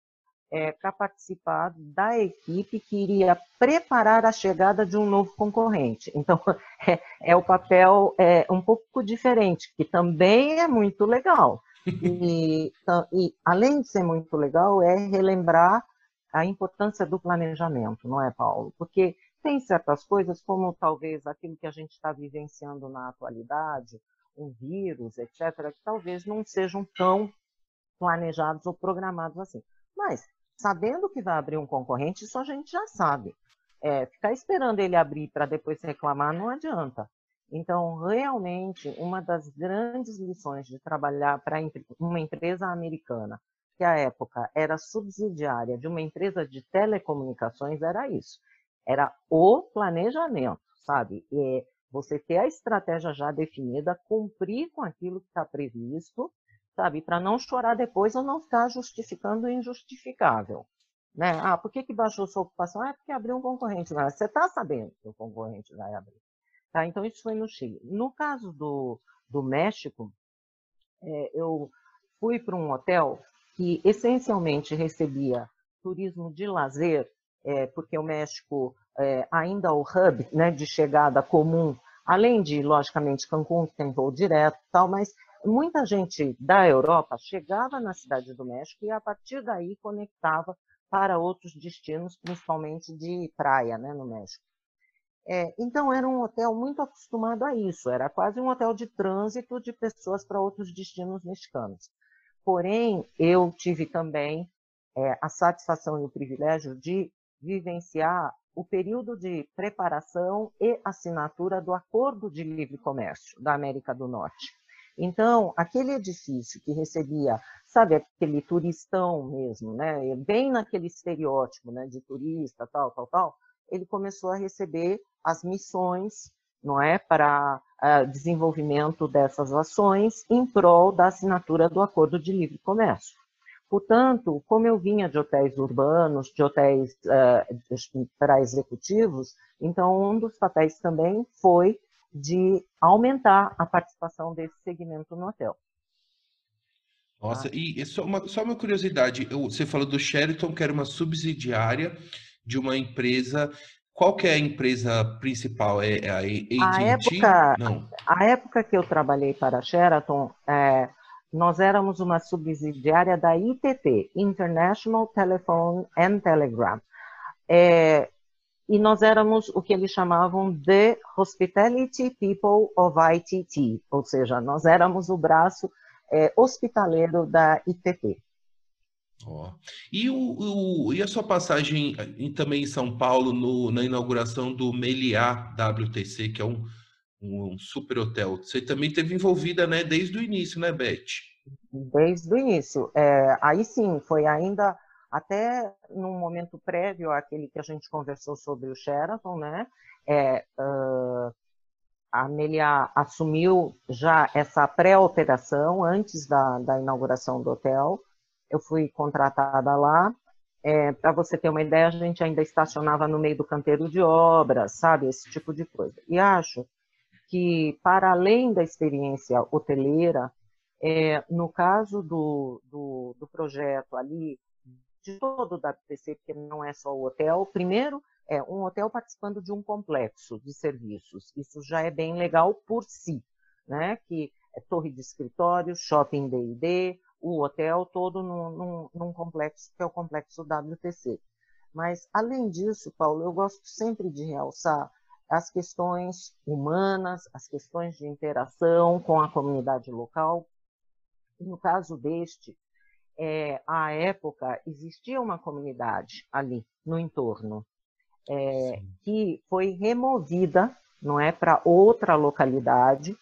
é, para participar da equipe que iria preparar a chegada de um novo concorrente. Então, é, é o papel é, um pouco diferente, que também é muito legal. E, e, além de ser muito legal, é relembrar a importância do planejamento, não é, Paulo? Porque tem certas coisas, como talvez aquilo que a gente está vivenciando na atualidade, um vírus, etc., que talvez não sejam tão planejados ou programados assim. Mas, sabendo que vai abrir um concorrente, isso a gente já sabe. É, ficar esperando ele abrir para depois reclamar não adianta. Então, realmente, uma das grandes lições de trabalhar para uma empresa americana, que à época era subsidiária de uma empresa de telecomunicações, era isso era o planejamento, sabe? É você ter a estratégia já definida, cumprir com aquilo que está previsto sabe? Para não chorar depois ou não ficar justificando o injustificável. Né? Ah, por que, que baixou sua ocupação? Ah, é porque abriu um concorrente. Mas você está sabendo que o concorrente vai abrir. Tá? Então, isso foi no Chile. No caso do, do México, é, eu fui para um hotel que essencialmente recebia turismo de lazer, é, porque o México é, ainda é o hub né, de chegada comum, além de, logicamente, Cancún, que tem voo direto e tal, mas muita gente da Europa chegava na cidade do México e, a partir daí, conectava para outros destinos, principalmente de praia, né, no México. É, então, era um hotel muito acostumado a isso, era quase um hotel de trânsito de pessoas para outros destinos mexicanos. Porém, eu tive também é, a satisfação e o privilégio de vivenciar o período de preparação e assinatura do Acordo de Livre Comércio da América do Norte. Então, aquele edifício que recebia, sabe, aquele turistão mesmo, né, bem naquele estereótipo, né, de turista, tal, tal, tal, ele começou a receber as missões, não é, para uh, desenvolvimento dessas ações em prol da assinatura do Acordo de Livre Comércio. Portanto, como eu vinha de hotéis urbanos, de hotéis uh, para executivos, então um dos papéis também foi de aumentar a participação desse segmento no hotel. Nossa, ah. e só uma, só uma curiosidade, você falou do Sheraton, que era uma subsidiária de uma empresa. Qual que é a empresa principal? É, é a AT&T? A época, Não. a época que eu trabalhei para a Sheraton, é, nós éramos uma subsidiária da ITT, International Telephone and Telegram. É, e nós éramos o que eles chamavam de Hospitality People of ITT, ou seja, nós éramos o braço é, hospitaleiro da ITT. Oh. E, o, o, e a sua passagem em, também em São Paulo, no, na inauguração do Meliá WTC, que é um, um, super hotel. Você também teve envolvida né, desde o início, né, Beth? Desde o início. É, aí sim, foi ainda até num momento prévio àquele que a gente conversou sobre o Sheraton, né? É, uh, a Amelia assumiu já essa pré-operação antes da, da inauguração do hotel. Eu fui contratada lá. É, Para você ter uma ideia, a gente ainda estacionava no meio do canteiro de obras, sabe? Esse tipo de coisa. E acho que, para além da experiência hoteleira, é, no caso do, do, do projeto ali, de todo o WTC, porque não é só o hotel. Primeiro, é um hotel participando de um complexo de serviços. Isso já é bem legal por si, né? Que é torre de escritório, shopping D&D, o hotel todo num, num, num, complexo que é o complexo WTC. Mas, além disso, Paulo, eu gosto sempre de realçar as questões humanas, as questões de interação com a comunidade local. E no caso deste, é, à época, existia uma comunidade ali no entorno, é, que foi removida, não é, para outra localidade,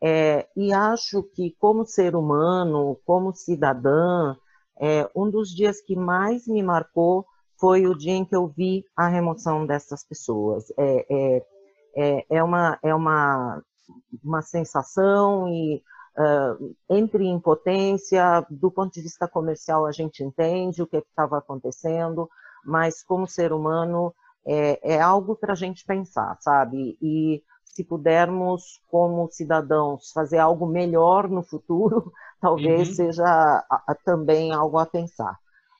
é, e acho que como ser humano, como cidadã, é, um dos dias que mais me marcou foi o dia em que eu vi a remoção dessas pessoas. É, é, é, é uma, é uma, uma sensação e Uh, entre em potência, do ponto de vista comercial a gente entende o que estava acontecendo, mas como ser humano é, é algo para a gente pensar, sabe? E se pudermos, como cidadãos, fazer algo melhor no futuro, talvez uhum. seja a, a, também algo a pensar.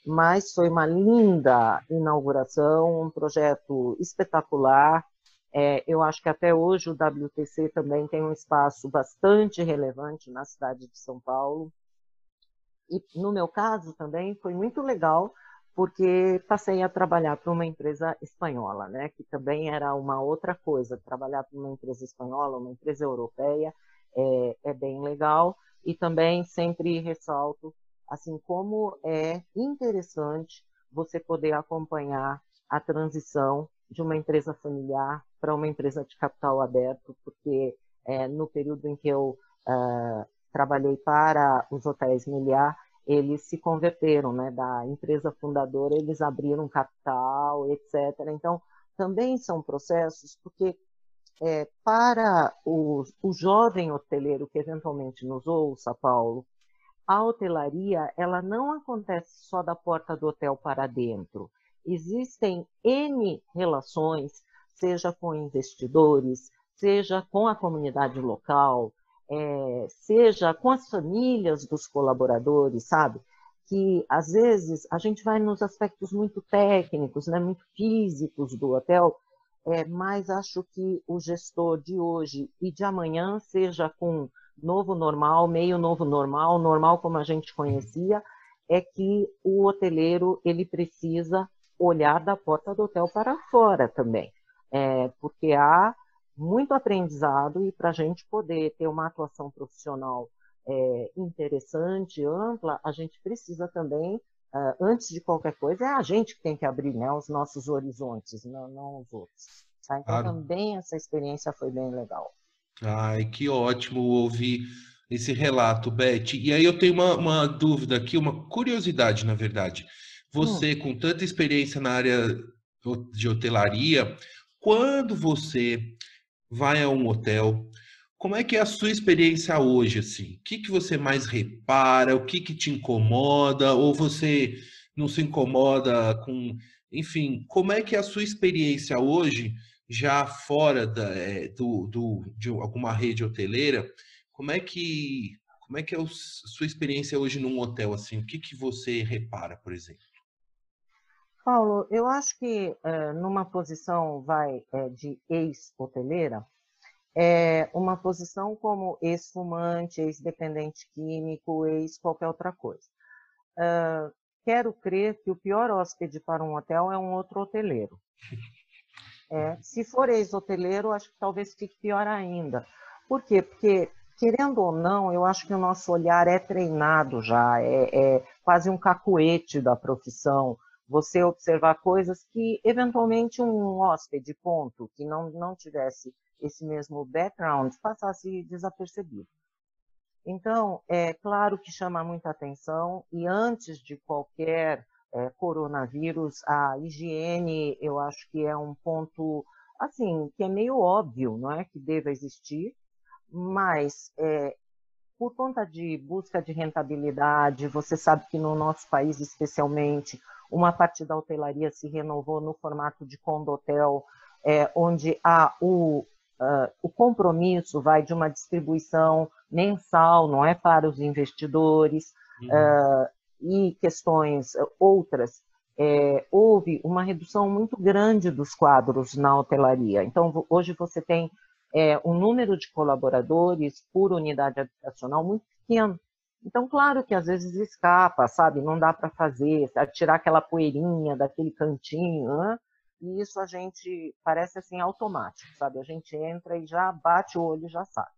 Mas foi uma linda inauguração, um projeto espetacular, é, eu acho que até hoje o WTC também tem um espaço bastante relevante na cidade de São Paulo. E no meu caso também foi muito legal, porque passei a trabalhar para uma empresa espanhola, né, que também era uma outra coisa. Trabalhar para uma empresa espanhola, uma empresa europeia, é, é bem legal. E também sempre ressalto, assim, como é interessante você poder acompanhar a transição de uma empresa familiar para uma empresa de capital aberto, porque é, no período em que eu uh, trabalhei para os hotéis Meliá, eles se converteram, né, da empresa fundadora, eles abriram capital, etc. Então, também são processos, porque é, para o, o jovem hoteleiro que eventualmente nos ouça, Paulo, a hotelaria ela não acontece só da porta do hotel para dentro. Existem N relações, seja com investidores, seja com a comunidade local, é, seja com as famílias dos colaboradores, sabe? Que às vezes a gente vai nos aspectos muito técnicos, né, muito físicos do hotel, é, mas acho que o gestor de hoje e de amanhã, seja com novo normal, meio novo normal, normal como a gente conhecia, é que o hoteleiro ele precisa olhar da porta do hotel para fora também, é, porque há muito aprendizado e para a gente poder ter uma atuação profissional é, interessante, ampla, a gente precisa também, uh, antes de qualquer coisa, é a gente que tem que abrir né, os nossos horizontes, não, não os outros. Tá? Então claro. também essa experiência foi bem legal. Ai, que ótimo ouvir esse relato, Beth. E aí eu tenho uma, uma dúvida aqui, uma curiosidade, na verdade. Você, hum. com tanta experiência na área de hotelaria, quando você vai a um hotel. Como é que é a sua experiência hoje, assim? O que, que você mais repara? O que, que te incomoda? Ou você não se incomoda com... Enfim, como é que é a sua experiência hoje, já fora da, é, do, do, de alguma rede hoteleira? Como é que, como é, que é a sua experiência hoje num hotel, assim? O que, que você repara, por exemplo? Paulo, eu acho que é, numa posição vai é, de ex-hoteleira, é uma posição como ex-fumante, ex-dependente químico, ex qualquer outra coisa. Uh, quero crer que o pior hóspede para um hotel é um outro hoteleiro. É, se for ex-hoteleiro, acho que talvez fique pior ainda. Por quê? Porque, querendo ou não, eu acho que o nosso olhar é treinado já, é, é quase um cacuete da profissão você observar coisas que, eventualmente, um hóspede, ponto, que não, não tivesse esse mesmo background, passasse desapercebido. Então, é claro que chama muita atenção, e antes de qualquer é, coronavírus, a higiene, eu acho que é um ponto, assim, que é meio óbvio, não é, que deva existir, mas é, por conta de busca de rentabilidade, você sabe que no nosso país, especialmente, uma parte da hotelaria se renovou no formato de condotel, é, onde há o, uh, o compromisso vai de uma distribuição mensal, não é para os investidores, uhum. uh, e questões outras, é, houve uma redução muito grande dos quadros na hotelaria. Então, hoje você tem é, um número de colaboradores por unidade habitacional muito pequeno. Então, claro que às vezes escapa, sabe? Não dá para fazer, tirar aquela poeirinha daquele cantinho, né? e isso a gente parece assim automático, sabe? A gente entra e já bate o olho e já sabe.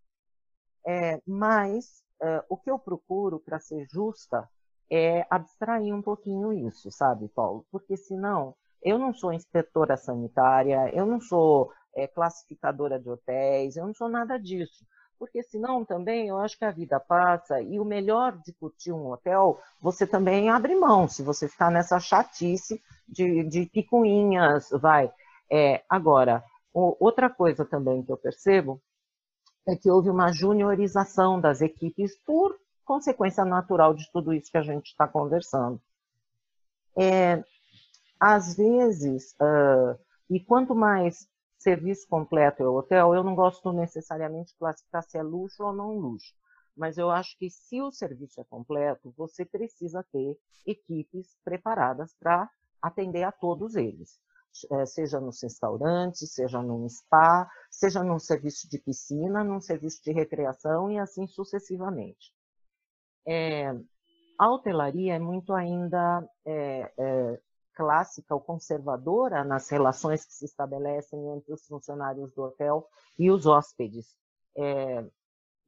É, mas é, o que eu procuro, para ser justa, é abstrair um pouquinho isso, sabe, Paulo? Porque senão eu não sou inspetora sanitária, eu não sou é, classificadora de hotéis, eu não sou nada disso. Porque senão também eu acho que a vida passa e o melhor de curtir um hotel, você também abre mão, se você ficar nessa chatice de, de picuinhas, vai. É, agora, outra coisa também que eu percebo é que houve uma juniorização das equipes por consequência natural de tudo isso que a gente está conversando. É, às vezes, uh, e quanto mais serviço completo é o hotel, eu não gosto necessariamente de classificar se é luxo ou não luxo. Mas eu acho que se o serviço é completo, você precisa ter equipes preparadas para atender a todos eles. É, seja nos restaurantes, seja num spa, seja num serviço de piscina, num serviço de recreação e assim sucessivamente. É, a hotelaria é muito ainda é, é, clássica ou conservadora nas relações que se estabelecem entre os funcionários do hotel e os hóspedes. É,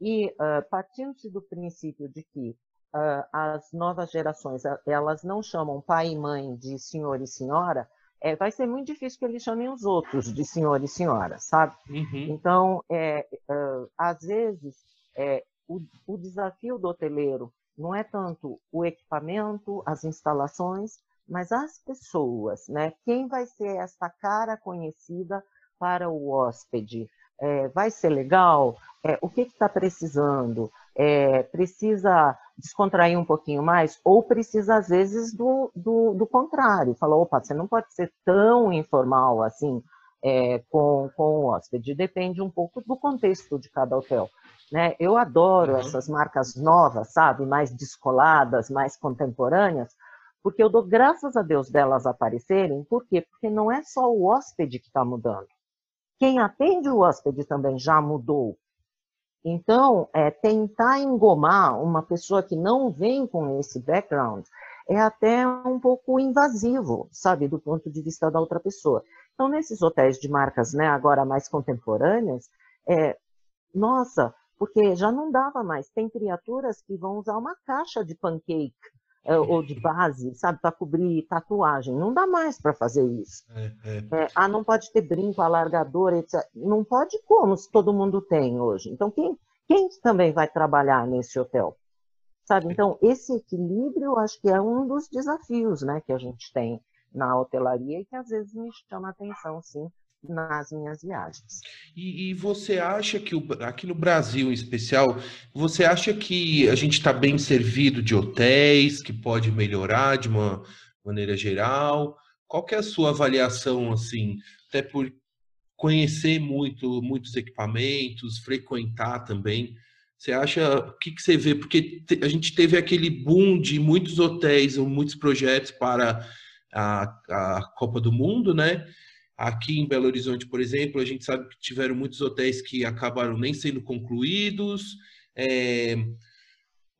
e uh, partindo-se do princípio de que uh, as novas gerações elas não chamam pai e mãe de senhor e senhora, é, vai ser muito difícil que eles chamem os outros de senhor e senhora, sabe? Uhum. Então, é, uh, às vezes, é, o, o desafio do hoteleiro não é tanto o equipamento, as instalações, mas as pessoas, né? Quem vai ser essa cara conhecida para o hóspede? É, vai ser legal? É, o que está precisando? É, precisa descontrair um pouquinho mais, ou precisa, às vezes, do, do, do contrário. Fala, opa, você não pode ser tão informal assim é, com, com o hóspede. Depende um pouco do contexto de cada hotel. Né? Eu adoro uhum. essas marcas novas, sabe? Mais descoladas, mais contemporâneas, porque eu dou graças a Deus delas aparecerem. Por quê? Porque não é só o hóspede que está mudando. Quem atende o hóspede também já mudou. Então, é, tentar engomar uma pessoa que não vem com esse background é até um pouco invasivo, sabe, do ponto de vista da outra pessoa. Então, nesses hotéis de marcas, né, agora mais contemporâneas, é, nossa, porque já não dava mais. Tem criaturas que vão usar uma caixa de pancake é, ou de base, sabe, para cobrir tatuagem. Não dá mais para fazer isso. É, é. É, ah, não pode ter brinco, alargador, etc. Não pode como, se todo mundo tem hoje. Então, quem, quem também vai trabalhar nesse hotel? Sabe, então, esse equilíbrio, acho que é um dos desafios né, que a gente tem na hotelaria e que às vezes me chama atenção, sim, nas minhas viagens. E, e, você acha que o, aqui no Brasil em especial, você acha que a gente está bem servido de hotéis, que pode melhorar de uma maneira geral? Qual é a sua avaliação, assim, até por conhecer muito, muitos equipamentos, frequentar também? Você acha, o que, que você vê? Porque a gente teve aquele boom de muitos hotéis, muitos projetos para a, a Copa do Mundo, né? Aqui em Belo Horizonte, por exemplo, a gente sabe que tiveram muitos hotéis que acabaram nem sendo concluídos, é,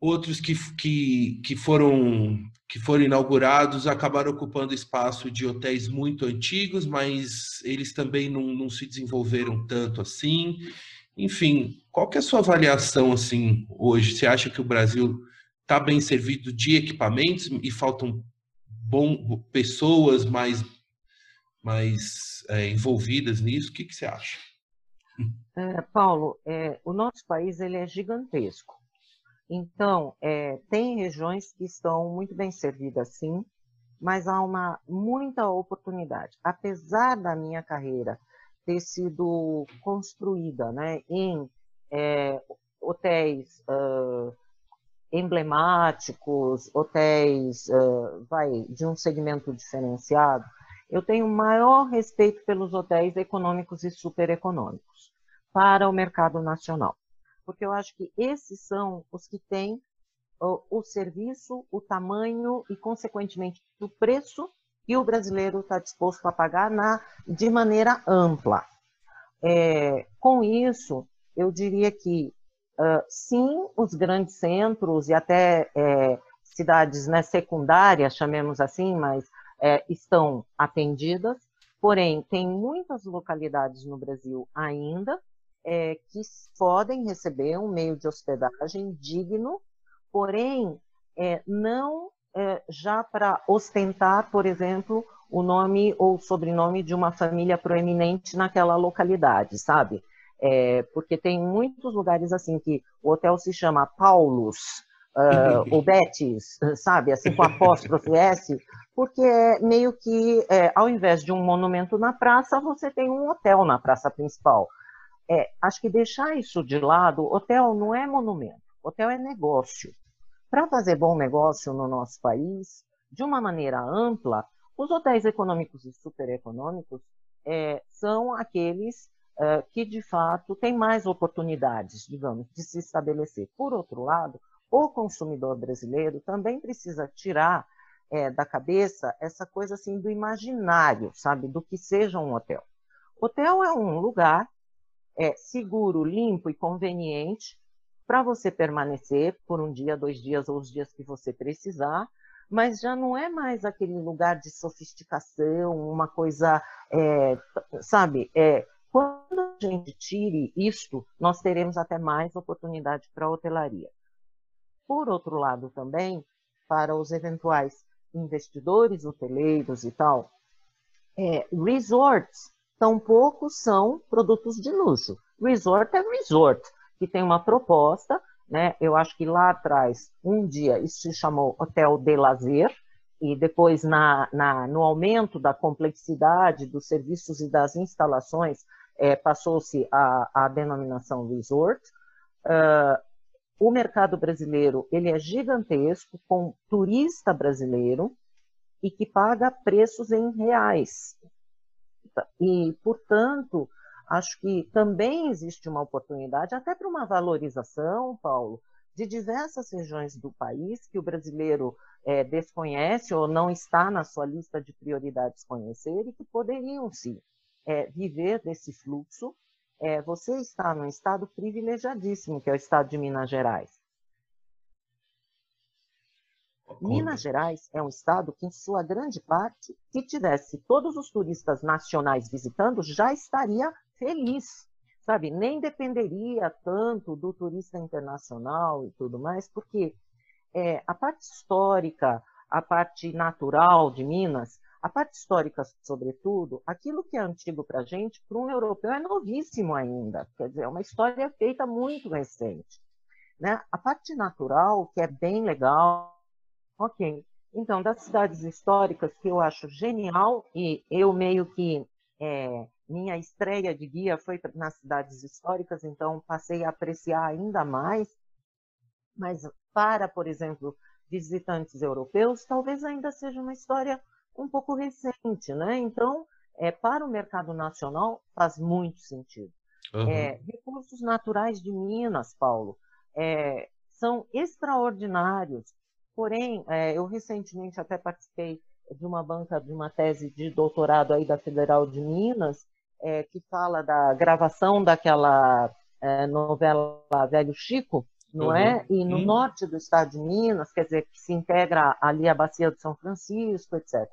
outros que, que, que, foram, que foram inaugurados acabaram ocupando espaço de hotéis muito antigos, mas eles também não, não se desenvolveram tanto assim. Enfim, qual que é a sua avaliação assim hoje? Você acha que o Brasil está bem servido de equipamentos e faltam bom, pessoas mais mais é, envolvidas nisso. O que, que você acha? É, Paulo, é, o nosso país ele é gigantesco. Então, é, tem regiões que estão muito bem servidas, sim, mas há uma muita oportunidade. Apesar da minha carreira ter sido construída né, em é, hotéis uh, emblemáticos, hotéis uh, vai, de um segmento diferenciado, eu tenho maior respeito pelos hotéis econômicos e supereconômicos para o mercado nacional, porque eu acho que esses são os que têm o, o serviço, o tamanho e, consequentemente, o preço que o brasileiro está disposto a pagar na, de maneira ampla. É, com isso, eu diria que uh, sim, os grandes centros e até é, cidades né, secundárias, chamemos assim, mas é, estão atendidas, porém, tem muitas localidades no Brasil ainda é, que podem receber um meio de hospedagem digno, porém, é, não é, já para ostentar, por exemplo, o nome ou sobrenome de uma família proeminente naquela localidade, sabe? É, porque tem muitos lugares assim que o hotel se chama Paulus, uh, ou Betis, sabe, assim com apóstrofe S, porque é meio que, é, ao invés de um monumento na praça, você tem um hotel na praça principal. É, acho que deixar isso de lado, hotel não é monumento, hotel é negócio. Para fazer bom negócio no nosso país, de uma maneira ampla, os hotéis econômicos e supereconômicos é, são aqueles é, que, de fato, têm mais oportunidades, digamos, de se estabelecer. Por outro lado, o consumidor brasileiro também precisa tirar é, da cabeça essa coisa assim do imaginário, sabe, do que seja um hotel. Hotel é um lugar é, seguro, limpo e conveniente para você permanecer por um dia, dois dias ou os dias que você precisar, mas já não é mais aquele lugar de sofisticação, uma coisa, é, sabe? É, quando a gente tire isto, nós teremos até mais oportunidade para a hotelaria. Por outro lado, também, para os eventuais investidores hoteleiros e tal, é, resorts tampouco são produtos de luxo. Resort é resort, que tem uma proposta, né? Eu acho que lá atrás, um dia, isso se chamou Hotel de Lazer, e depois, na, na no aumento da complexidade dos serviços e das instalações, é, passou-se a, a denominação resort. Uh, o mercado brasileiro ele é gigantesco, com turista brasileiro e que paga preços em reais. E, portanto, acho que também existe uma oportunidade, até para uma valorização, Paulo, de diversas regiões do país que o brasileiro é, desconhece ou não está na sua lista de prioridades conhecer e que poderiam sim é, viver desse fluxo. É, você está num estado privilegiadíssimo, que é o estado de Minas Gerais. Minas Gerais é um estado que, em sua grande parte, se tivesse todos os turistas nacionais visitando, já estaria feliz, sabe? Nem dependeria tanto do turista internacional e tudo mais, porque é, a parte histórica, a parte natural de Minas, a parte histórica, sobretudo, aquilo que é antigo para a gente, para um europeu é novíssimo ainda. Quer dizer, é uma história feita muito recente. Né? A parte natural, que é bem legal, ok. Então, das cidades históricas, que eu acho genial, e eu meio que. É, minha estreia de guia foi nas cidades históricas, então passei a apreciar ainda mais. Mas para, por exemplo, visitantes europeus, talvez ainda seja uma história um pouco recente, né? Então, é, para o mercado nacional, faz muito sentido. Uhum. É, recursos naturais de Minas, Paulo, é, são extraordinários. Porém, é, eu recentemente até participei de uma banca de uma tese de doutorado aí da Federal de Minas, é, que fala da gravação daquela é, novela Velho Chico, não uhum. é? E no uhum. norte do estado de Minas, quer dizer, que se integra ali a bacia do São Francisco, etc.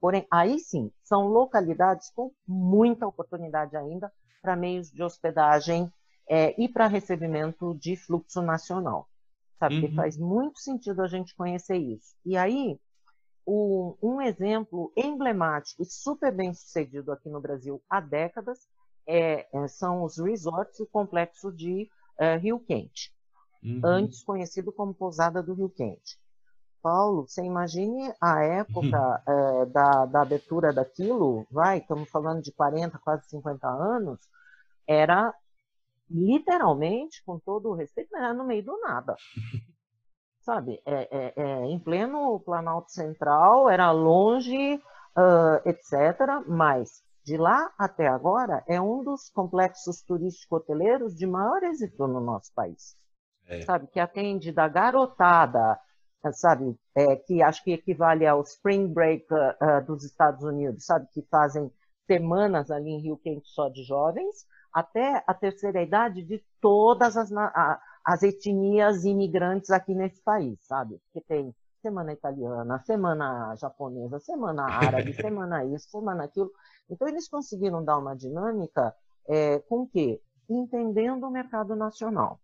Porém, aí sim, são localidades com muita oportunidade ainda para meios de hospedagem é, e para recebimento de fluxo nacional. Sabe? Uhum. faz muito sentido a gente conhecer isso. E aí, o, um exemplo emblemático e super bem sucedido aqui no Brasil há décadas é, é, são os resorts e o complexo de é, Rio Quente uhum. antes conhecido como Pousada do Rio Quente. Paulo, você imagine a época é, da, da abertura daquilo, vai, estamos falando de 40, quase 50 anos, era literalmente, com todo o respeito, era no meio do nada. Sabe, é, é, é, em pleno Planalto Central, era longe, uh, etc., mas de lá até agora é um dos complexos turístico-hoteleiros de maior êxito no nosso país é. sabe, que atende da garotada, sabe, é, que acho que equivale ao Spring Break uh, dos Estados Unidos, sabe, que fazem semanas ali em Rio Quente só de jovens, até a terceira idade de todas as, a, as etnias imigrantes aqui nesse país, sabe? Que tem semana italiana, semana japonesa, semana árabe, semana isso, semana aquilo. Então, eles conseguiram dar uma dinâmica é, com o quê? Entendendo o mercado nacional.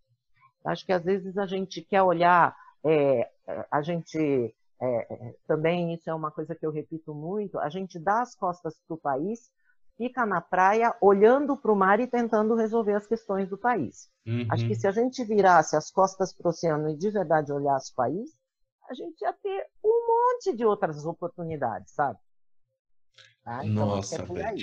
Acho que às vezes a gente quer olhar, é, é a gente é, é, também, isso é uma coisa que eu repito muito, a gente dá as costas para o país, fica na praia olhando para o mar e tentando resolver as questões do país. Uhum. Acho que uhum. se a gente virasse as costas para o oceano e de verdade olhasse o país, a gente ia ter um monte de outras oportunidades, sabe? Tá? Então, Nossa, é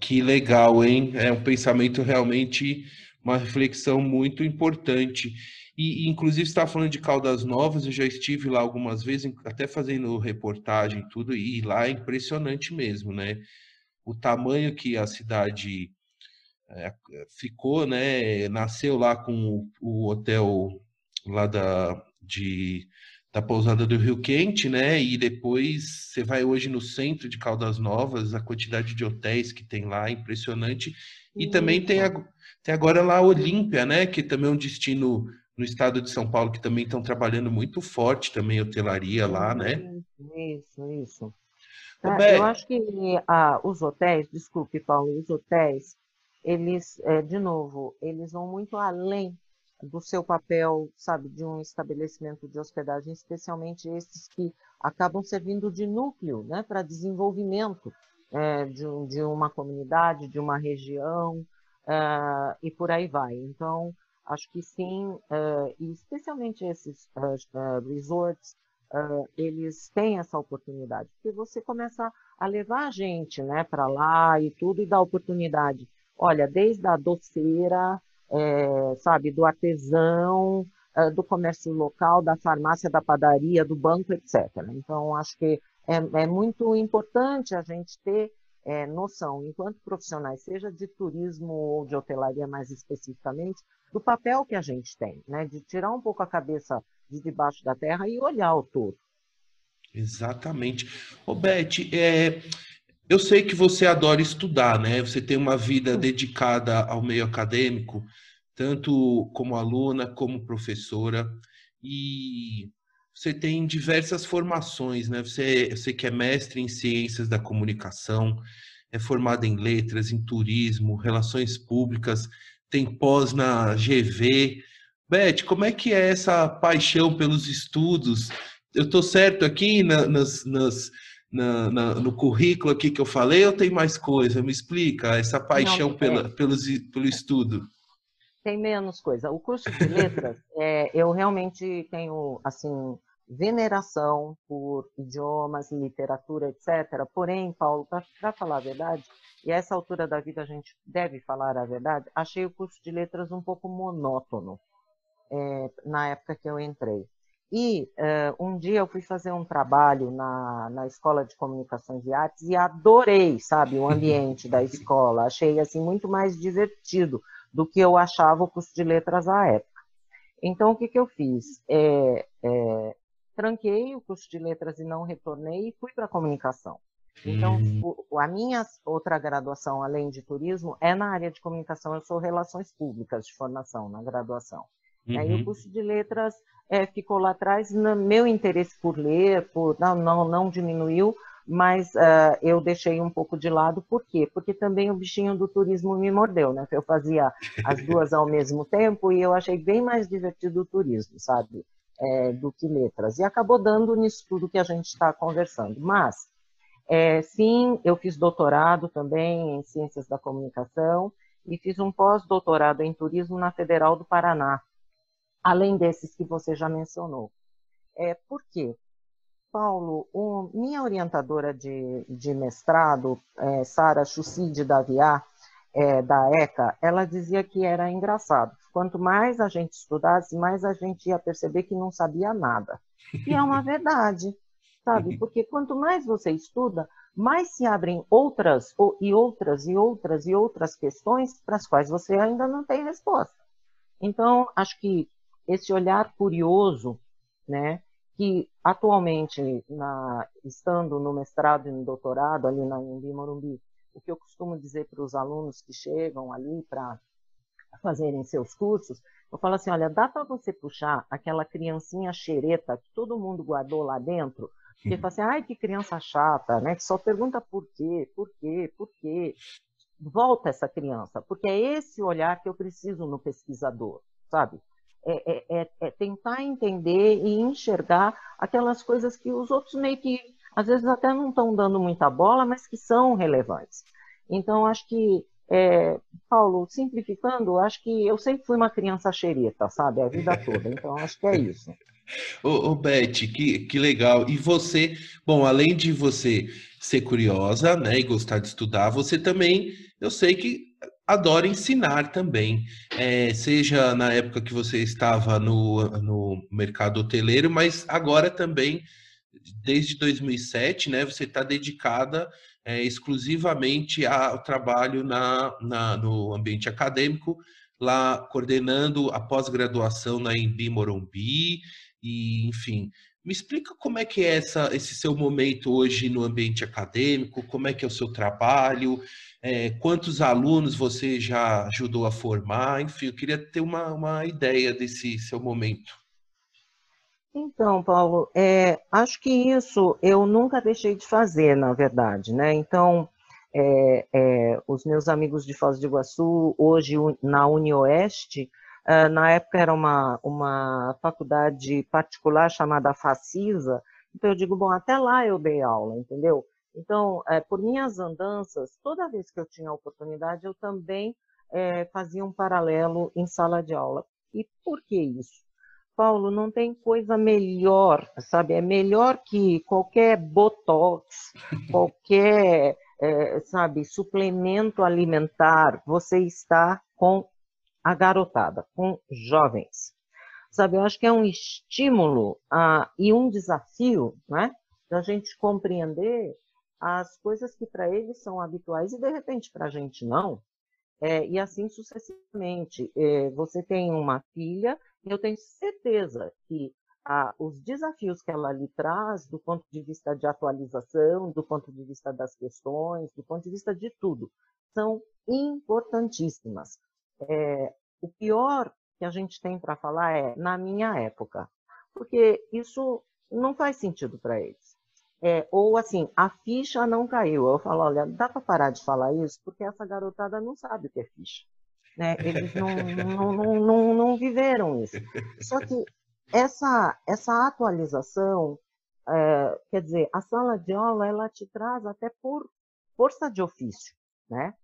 que legal, hein? É um pensamento realmente uma reflexão muito importante. E, inclusive, está falando de Caldas Novas, eu já estive lá algumas vezes, até fazendo reportagem tudo, e lá é impressionante mesmo, né? O tamanho que a cidade é, ficou, né? Nasceu lá com o, o hotel lá da, de, da pousada do Rio Quente, né? E depois você vai hoje no centro de Caldas Novas, a quantidade de hotéis que tem lá é impressionante. E também tem, a, tem agora lá a Olímpia, né? Que também é um destino no estado de São Paulo que também estão trabalhando muito forte também hotelaria lá, né? Isso, isso. Ah, eu acho que ah, os hotéis, desculpe, Paulo, os hotéis, eles, é, de novo, eles vão muito além do seu papel, sabe, de um estabelecimento de hospedagem, especialmente esses que acabam servindo de núcleo, né, para desenvolvimento é, de, de, uma comunidade, de uma região, é, e por aí vai. Então, acho que sim, é, e especialmente esses é, é, resorts, eles têm essa oportunidade, porque você começa a levar a gente né, para lá e tudo, e dá oportunidade. Olha, desde a doceira, sabe, do artesão, uh, do comércio local, da farmácia, da padaria, do banco, etc. Então, acho que é, é muito importante a gente ter é, noção, enquanto profissionais, seja de turismo ou de hotelaria mais especificamente, do papel que a gente tem, né? de tirar um pouco a cabeça de debaixo da terra e olhar o todo. Exatamente. Ô, Beth, é, eu sei que você adora estudar, né? Você tem uma vida dedicada ao meio acadêmico, tanto como aluna como professora, e você tem diversas formações, né? Você, você que é mestre em ciências da comunicação, é formada em letras, em turismo, relações públicas, tem pós na GV. Beth, como é que é essa paixão pelos estudos? Eu estou certo aqui na, nas, nas na, na, no currículo aqui que eu falei ou tem mais coisa? Me explica essa paixão Não, pela, pelo, pelo estudo. Tem menos coisa. O curso de letras, é, eu realmente tenho assim veneração por idiomas, literatura, etc. Porém, Paulo, para falar a verdade, e a essa altura da vida a gente deve falar a verdade, achei o curso de letras um pouco monótono é, na época que eu entrei. E uh, um dia eu fui fazer um trabalho na, na Escola de Comunicações e Artes e adorei, sabe, o ambiente da escola. Achei, assim, muito mais divertido do que eu achava o curso de letras à época. Então, o que, que eu fiz? É, é, tranquei o curso de letras e não retornei e fui para a comunicação. Então, hum. a minha outra graduação, além de turismo, é na área de comunicação. Eu sou relações públicas de formação na graduação. Uhum. Aí o curso de letras é, ficou lá atrás. No, meu interesse por ler, por, não, não, não diminuiu, mas uh, eu deixei um pouco de lado. Por quê? Porque também o bichinho do turismo me mordeu, né? Eu fazia as duas ao mesmo tempo e eu achei bem mais divertido o turismo, sabe? É, do que letras. E acabou dando nisso tudo que a gente está conversando. Mas, é, sim, eu fiz doutorado também em Ciências da Comunicação e fiz um pós-doutorado em Turismo na Federal do Paraná, além desses que você já mencionou. É, por quê? Paulo, minha orientadora de, de mestrado, é, Sara Chucide Daviá, é, da ECA, ela dizia que era engraçado. Quanto mais a gente estudasse, mais a gente ia perceber que não sabia nada. E é uma verdade, sabe? Porque quanto mais você estuda, mais se abrem outras e outras e outras e outras questões para as quais você ainda não tem resposta. Então, acho que esse olhar curioso, né, que atualmente, na, estando no mestrado e no doutorado ali na Umbi Morumbi, o que eu costumo dizer para os alunos que chegam ali para fazerem seus cursos, eu falo assim, olha, dá para você puxar aquela criancinha xereta que todo mundo guardou lá dentro, porque fala assim, ai, que criança chata, né, que só pergunta por quê, por quê, por quê. Volta essa criança, porque é esse olhar que eu preciso no pesquisador, sabe? É, é, é, é, tentar entender e enxergar aquelas coisas que os outros meio que, às vezes, até não estão dando muita bola, mas que são relevantes. Então, acho que, é, Paulo, simplificando, acho que eu sempre fui uma criança xereta, sabe, a vida toda. Então, acho que é isso. Ô, ô Beth, que, que legal. E você, bom, além de você ser curiosa, né, e gostar de estudar, você também, eu sei que adora ensinar também, é, seja na época que você estava no, no mercado hoteleiro, mas agora também, desde 2007, né, você está dedicada é, exclusivamente ao trabalho na, na, no ambiente acadêmico, lá coordenando a pós-graduação na Embi Morumbi, e enfim. Me explica como é que é essa, esse seu momento hoje no ambiente acadêmico, como é que é o seu trabalho, é, quantos alunos você já ajudou a formar? Enfim, eu queria ter uma, uma ideia desse seu momento. Então, Paulo, é, acho que isso eu nunca deixei de fazer, na verdade, né? Então, é, é, os meus amigos de Foz do Iguaçu, hoje na UniOeste, é, na época era uma, uma faculdade particular chamada Facisa, então eu digo, bom, até lá eu dei aula, entendeu? Então, é, por minhas andanças, toda vez que eu tinha oportunidade, eu também é, fazia um paralelo em sala de aula. E por que isso? Paulo, não tem coisa melhor, sabe? É melhor que qualquer botox, qualquer, é, sabe, suplemento alimentar. Você está com a garotada, com jovens. Sabe, eu acho que é um estímulo a, e um desafio, né? Da gente compreender as coisas que para eles são habituais e de repente para a gente não. É, e assim sucessivamente. É, você tem uma filha, eu tenho certeza que ah, os desafios que ela lhe traz, do ponto de vista de atualização, do ponto de vista das questões, do ponto de vista de tudo, são importantíssimas. É, o pior que a gente tem para falar é na minha época, porque isso não faz sentido para eles. É, ou assim, a ficha não caiu. Eu falo, olha, dá para parar de falar isso, porque essa garotada não sabe o que é ficha. Né? Eles não, não, não, não, não viveram isso. Só que essa, essa atualização, é, quer dizer, a sala de aula, ela te traz até por força de ofício, né?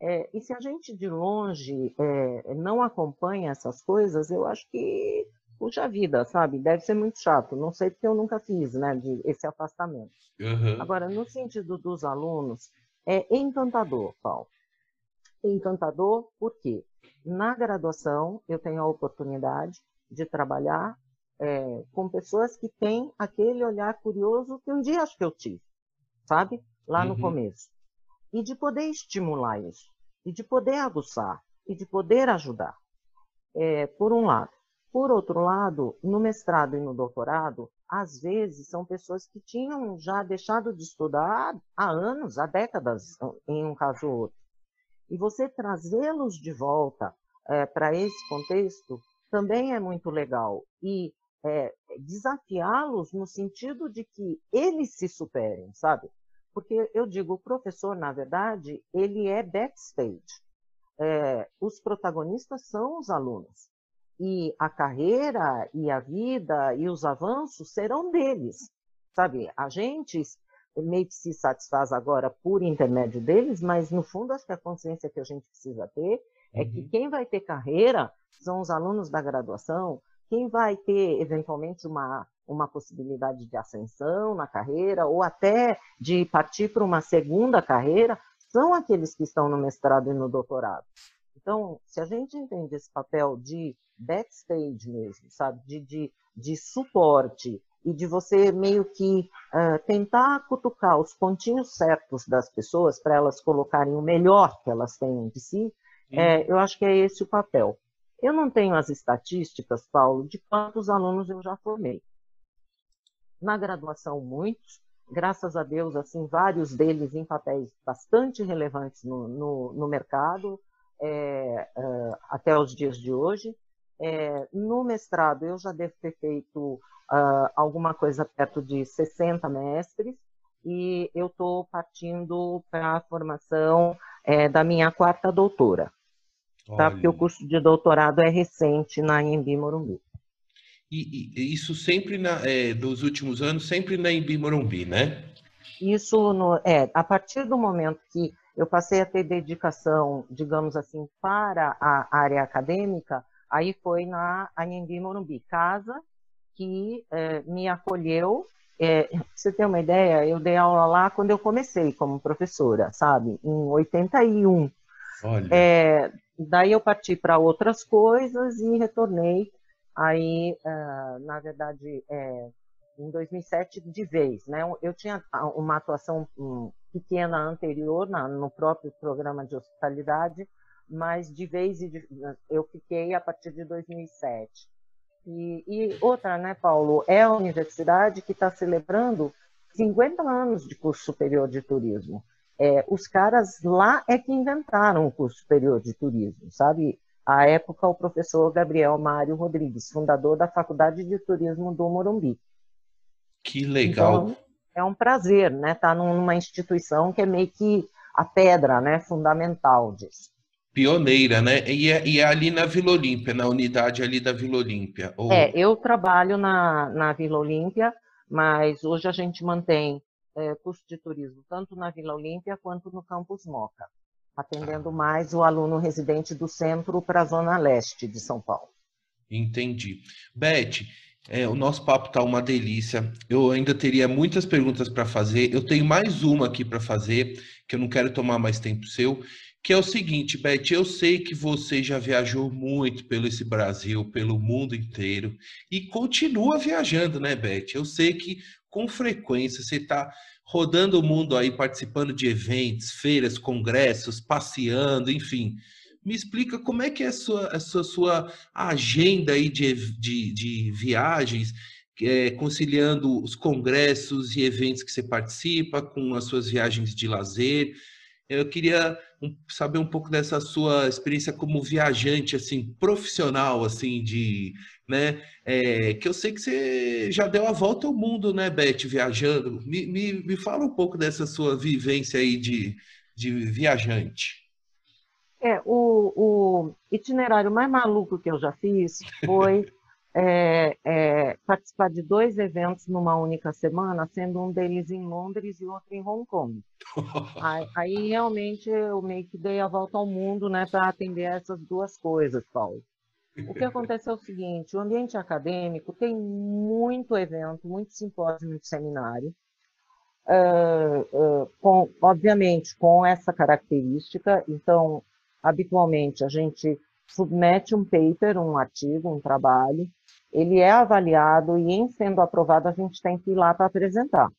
É, e se a gente de longe é, não acompanha essas coisas, eu acho que, puxa vida, sabe? Deve ser muito chato. Não sei porque eu nunca fiz, né, de, esse afastamento. Uhum. Agora, no sentido dos alunos, é encantador, Paulo. Encantador porque na graduação eu tenho a oportunidade de trabalhar é, com pessoas que têm aquele olhar curioso que um dia acho que eu tive, sabe? Lá no uhum. começo. E de poder estimular isso, e de poder aguçar, e de poder ajudar. É, por um lado. Por outro lado, no mestrado e no doutorado, às vezes são pessoas que tinham já deixado de estudar há anos, há décadas, em um caso ou outro. E você trazê-los de volta é, para esse contexto também é muito legal. E é, desafiá-los no sentido de que eles se superem, sabe? Porque eu digo, o professor, na verdade, ele é backstage. É, os protagonistas são os alunos. E a carreira e a vida e os avanços serão deles, sabe? A gente meio que se satisfaz agora por intermédio deles, mas no fundo acho que a consciência que a gente precisa ter é uhum. que quem vai ter carreira são os alunos da graduação, quem vai ter, eventualmente, uma, uma possibilidade de ascensão na carreira, ou até de partir para uma segunda carreira, são aqueles que estão no mestrado e no doutorado. Então, se a gente entende esse papel de backstage mesmo, sabe, de, de, de suporte e de você meio que uh, tentar cutucar os pontinhos certos das pessoas para elas colocarem o melhor que elas têm de si, é, eu acho que é esse o papel. Eu não tenho as estatísticas, Paulo, de quantos alunos eu já formei. Na graduação, muitos. Graças a Deus, assim, vários deles em papéis bastante relevantes no, no, no mercado, é, é, até os dias de hoje. É, no mestrado, eu já devo ter feito uh, alguma coisa perto de 60 mestres, e eu estou partindo para a formação é, da minha quarta doutora tá? Porque o curso de doutorado é recente na Embi Morumbi. E, e, isso sempre na, é, dos últimos anos, sempre na Embi Morumbi, né? Isso no, é a partir do momento que eu passei a ter dedicação, digamos assim, para a área acadêmica, aí foi na Anhembi Morumbi, casa que é, me acolheu. É, você ter uma ideia, eu dei aula lá quando eu comecei como professora, sabe? Em 81. Olha. É, Daí eu parti para outras coisas e retornei aí, na verdade, em 2007 de vez, né? Eu tinha uma atuação um, pequena anterior na, no próprio programa de hospitalidade, mas de vez eu fiquei a partir de 2007. E, e outra, né, Paulo, é a universidade que está celebrando 50 anos de curso superior de turismo. É, os caras lá é que inventaram o curso superior de turismo, sabe? À época, o professor Gabriel Mário Rodrigues, fundador da Faculdade de Turismo do Morumbi. Que legal. Então, é um prazer, né? Estar tá numa instituição que é meio que a pedra, né? Fundamental disso. Pioneira, né? E é, e é ali na Vila Olímpia, na unidade ali da Vila Olímpia. Ou... É, eu trabalho na, na Vila Olímpia, mas hoje a gente mantém é, curso de turismo, tanto na Vila Olímpia quanto no Campus Moca, atendendo mais o aluno residente do centro para a zona leste de São Paulo. Entendi. Beth, é, o nosso papo está uma delícia. Eu ainda teria muitas perguntas para fazer. Eu tenho mais uma aqui para fazer, que eu não quero tomar mais tempo seu, que é o seguinte, Beth, eu sei que você já viajou muito pelo esse Brasil, pelo mundo inteiro, e continua viajando, né, Beth? Eu sei que com frequência você está rodando o mundo aí, participando de eventos, feiras, congressos, passeando, enfim. Me explica como é que é a sua, a sua, sua agenda aí de, de, de viagens, é, conciliando os congressos e eventos que você participa com as suas viagens de lazer. Eu queria saber um pouco dessa sua experiência como viajante, assim, profissional, assim, de, né? É, que eu sei que você já deu a volta ao mundo, né, Beth, viajando. Me, me, me fala um pouco dessa sua vivência aí de, de viajante. É, o, o itinerário mais maluco que eu já fiz foi é, é, participar de dois eventos numa única semana, sendo um deles em Londres e outro em Hong Kong. aí, aí, realmente eu meio que dei a volta ao mundo né, para atender essas duas coisas, Paulo. O que acontece é o seguinte: o ambiente acadêmico tem muito evento, muito simpósio, muito seminário. Uh, uh, com, obviamente, com essa característica, então, habitualmente, a gente submete um paper, um artigo, um trabalho, ele é avaliado e, em sendo aprovado, a gente tem que ir lá para apresentar.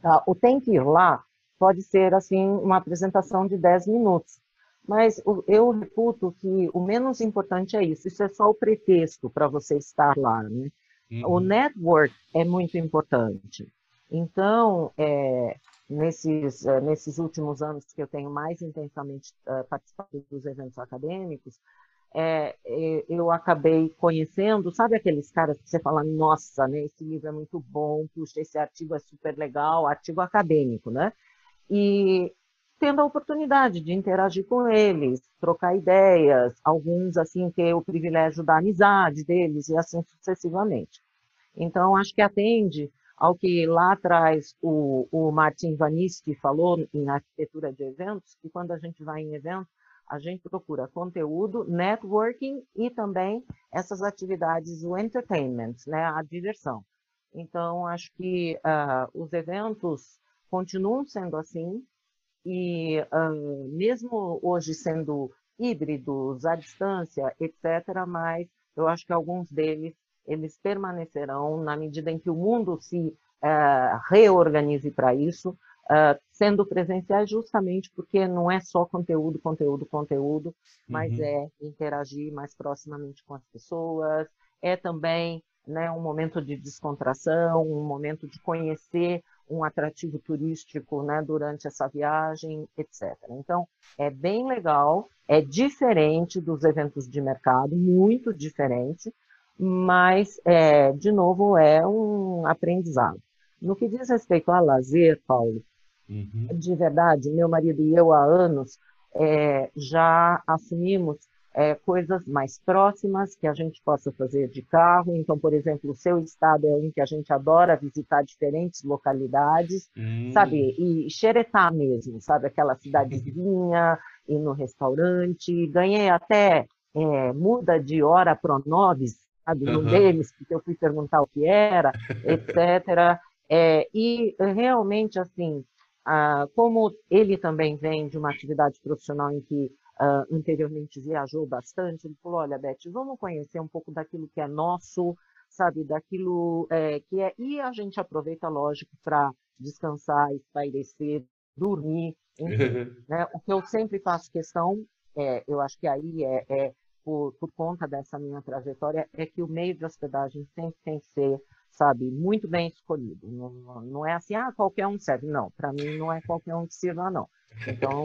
Tá? O tem que ir lá pode ser, assim, uma apresentação de 10 minutos, mas eu reputo que o menos importante é isso, isso é só o pretexto para você estar lá, né? Uhum. O network é muito importante. Então, é, nesses, é, nesses últimos anos que eu tenho mais intensamente uh, participado dos eventos acadêmicos, é, é, eu acabei conhecendo, sabe aqueles caras que você fala, nossa, né, esse livro é muito bom, puxa, esse artigo é super legal, artigo acadêmico, né? E tendo a oportunidade de interagir com eles, trocar ideias, alguns, assim, ter o privilégio da amizade deles e assim sucessivamente. Então, acho que atende ao que lá atrás o, o Martin Vaniski falou em arquitetura de eventos, que quando a gente vai em evento, a gente procura conteúdo, networking e também essas atividades, o entertainment, né, a diversão. Então, acho que uh, os eventos continuam sendo assim, e uh, mesmo hoje sendo híbridos, à distância, etc., mas eu acho que alguns deles eles permanecerão na medida em que o mundo se uh, reorganize para isso, uh, sendo presenciais justamente porque não é só conteúdo, conteúdo, conteúdo, mas uhum. é interagir mais proximamente com as pessoas, é também né, um momento de descontração, um momento de conhecer um atrativo turístico né, durante essa viagem, etc. Então, é bem legal, é diferente dos eventos de mercado, muito diferente, mas, é, de novo, é um aprendizado. No que diz respeito a lazer, Paulo, Uhum. De verdade, meu marido e eu há anos é, já assumimos é, coisas mais próximas que a gente possa fazer de carro. Então, por exemplo, o seu estado é um que a gente adora visitar diferentes localidades, uhum. sabe? E xeretar mesmo, sabe? Aquela cidadezinha, ir no restaurante. Ganhei até é, muda de hora pronovis, sabe? Uhum. No deles, porque eu fui perguntar o que era, etc. É, e realmente, assim, ah, como ele também vem de uma atividade profissional em que ah, anteriormente viajou bastante, ele falou: olha, Beth, vamos conhecer um pouco daquilo que é nosso, sabe, daquilo é, que é. E a gente aproveita, lógico, para descansar, espairecer, dormir, enfim. né? O que eu sempre faço questão, é, eu acho que aí é, é por, por conta dessa minha trajetória, é que o meio de hospedagem sempre tem que ser sabe, muito bem escolhido. Não, não é assim, ah, qualquer um serve. Não, para mim não é qualquer um que sirva, não. Então,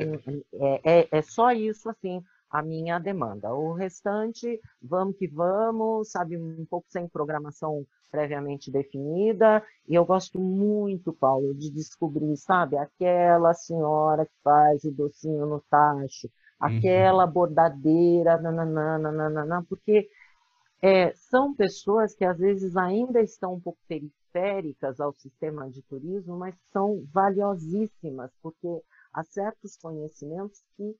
é, é, é, só isso, assim, a minha demanda. O restante, vamos que vamos, sabe, um pouco sem programação previamente definida. E eu gosto muito, Paulo, de descobrir, sabe, aquela senhora que faz o docinho no tacho, aquela uhum. bordadeira, nananana, nananana, porque é, são pessoas que às vezes ainda estão um pouco periféricas ao sistema de turismo, mas são valiosíssimas, porque há certos conhecimentos que,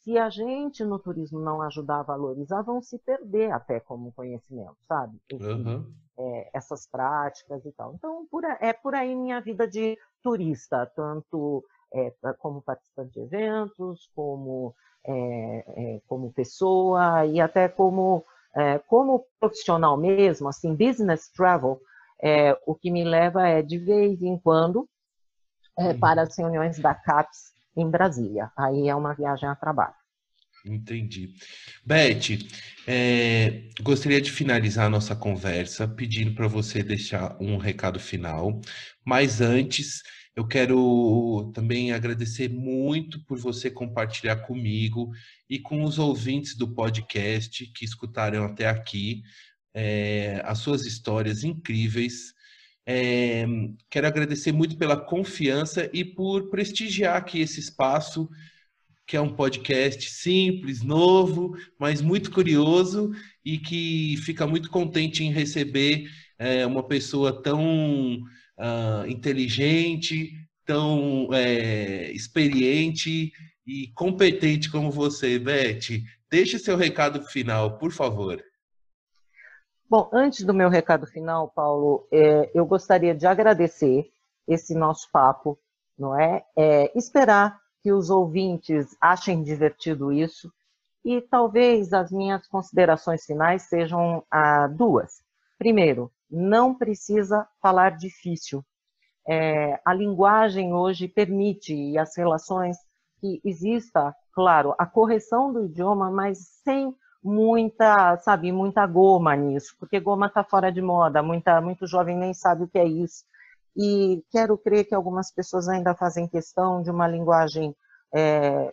se a gente no turismo não ajudar a valorizar, vão se perder até como conhecimento, sabe? Uhum. É, essas práticas e tal. Então, por, é por aí minha vida de turista, tanto é, como participante de eventos, como, é, é, como pessoa e até como, é, como profissional mesmo, assim, business travel, é, o que me leva é de vez em quando uhum. para as reuniões da CAPES em Brasília. Aí é uma viagem a trabalho. Entendi. Beth, é, gostaria de finalizar a nossa conversa pedindo para você deixar um recado final, mas antes eu quero também agradecer muito por você compartilhar comigo e com os ouvintes do podcast que escutaram até aqui é, as suas histórias incríveis. É, quero agradecer muito pela confiança e por prestigiar aqui esse espaço que é um podcast simples, novo, mas muito curioso e que fica muito contente em receber é, uma pessoa tão uh, inteligente, tão é, experiente e competente como você, Beth. Deixe seu recado final, por favor. Bom, antes do meu recado final, Paulo, é, eu gostaria de agradecer esse nosso papo, não é? é esperar que os ouvintes achem divertido isso. E talvez as minhas considerações finais sejam ah, duas. Primeiro, não precisa falar difícil. É, a linguagem hoje permite e as relações que exista, claro, a correção do idioma, mas sem muita, sabe, muita goma nisso, porque goma está fora de moda, muita, muito jovem nem sabe o que é isso e quero crer que algumas pessoas ainda fazem questão de uma linguagem é,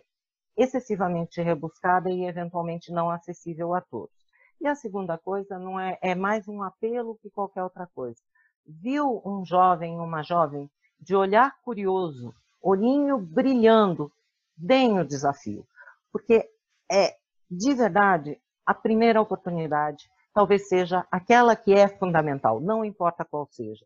excessivamente rebuscada e eventualmente não acessível a todos. E a segunda coisa não é, é mais um apelo que qualquer outra coisa. Viu um jovem, uma jovem, de olhar curioso, olhinho brilhando, deem o desafio, porque é de verdade a primeira oportunidade talvez seja aquela que é fundamental, não importa qual seja.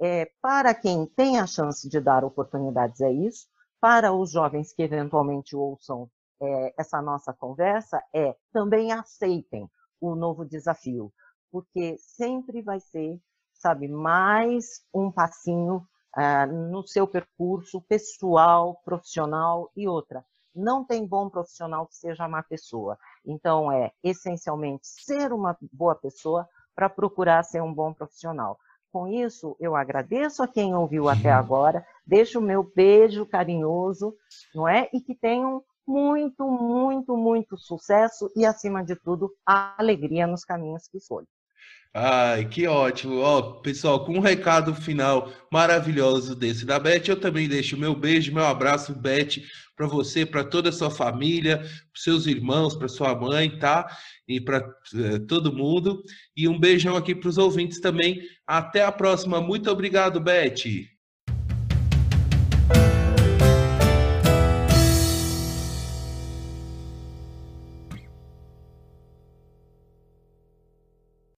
É, para quem tem a chance de dar oportunidades é isso, para os jovens que eventualmente ouçam é, essa nossa conversa, é também aceitem o novo desafio, porque sempre vai ser, sabe, mais um passinho ah, no seu percurso pessoal, profissional e outra. Não tem bom profissional que seja má pessoa. Então, é essencialmente ser uma boa pessoa para procurar ser um bom profissional. Com isso, eu agradeço a quem ouviu até agora, deixo o meu beijo carinhoso, não é? E que tenham muito, muito, muito sucesso e, acima de tudo, alegria nos caminhos que escolhem. Ai, que ótimo. Ó, pessoal, com um recado final maravilhoso desse da Beth, eu também deixo meu beijo, meu abraço, Beth, para você, para toda a sua família, para seus irmãos, para sua mãe, tá? E para eh, todo mundo. E um beijão aqui para os ouvintes também. Até a próxima. Muito obrigado, Beth.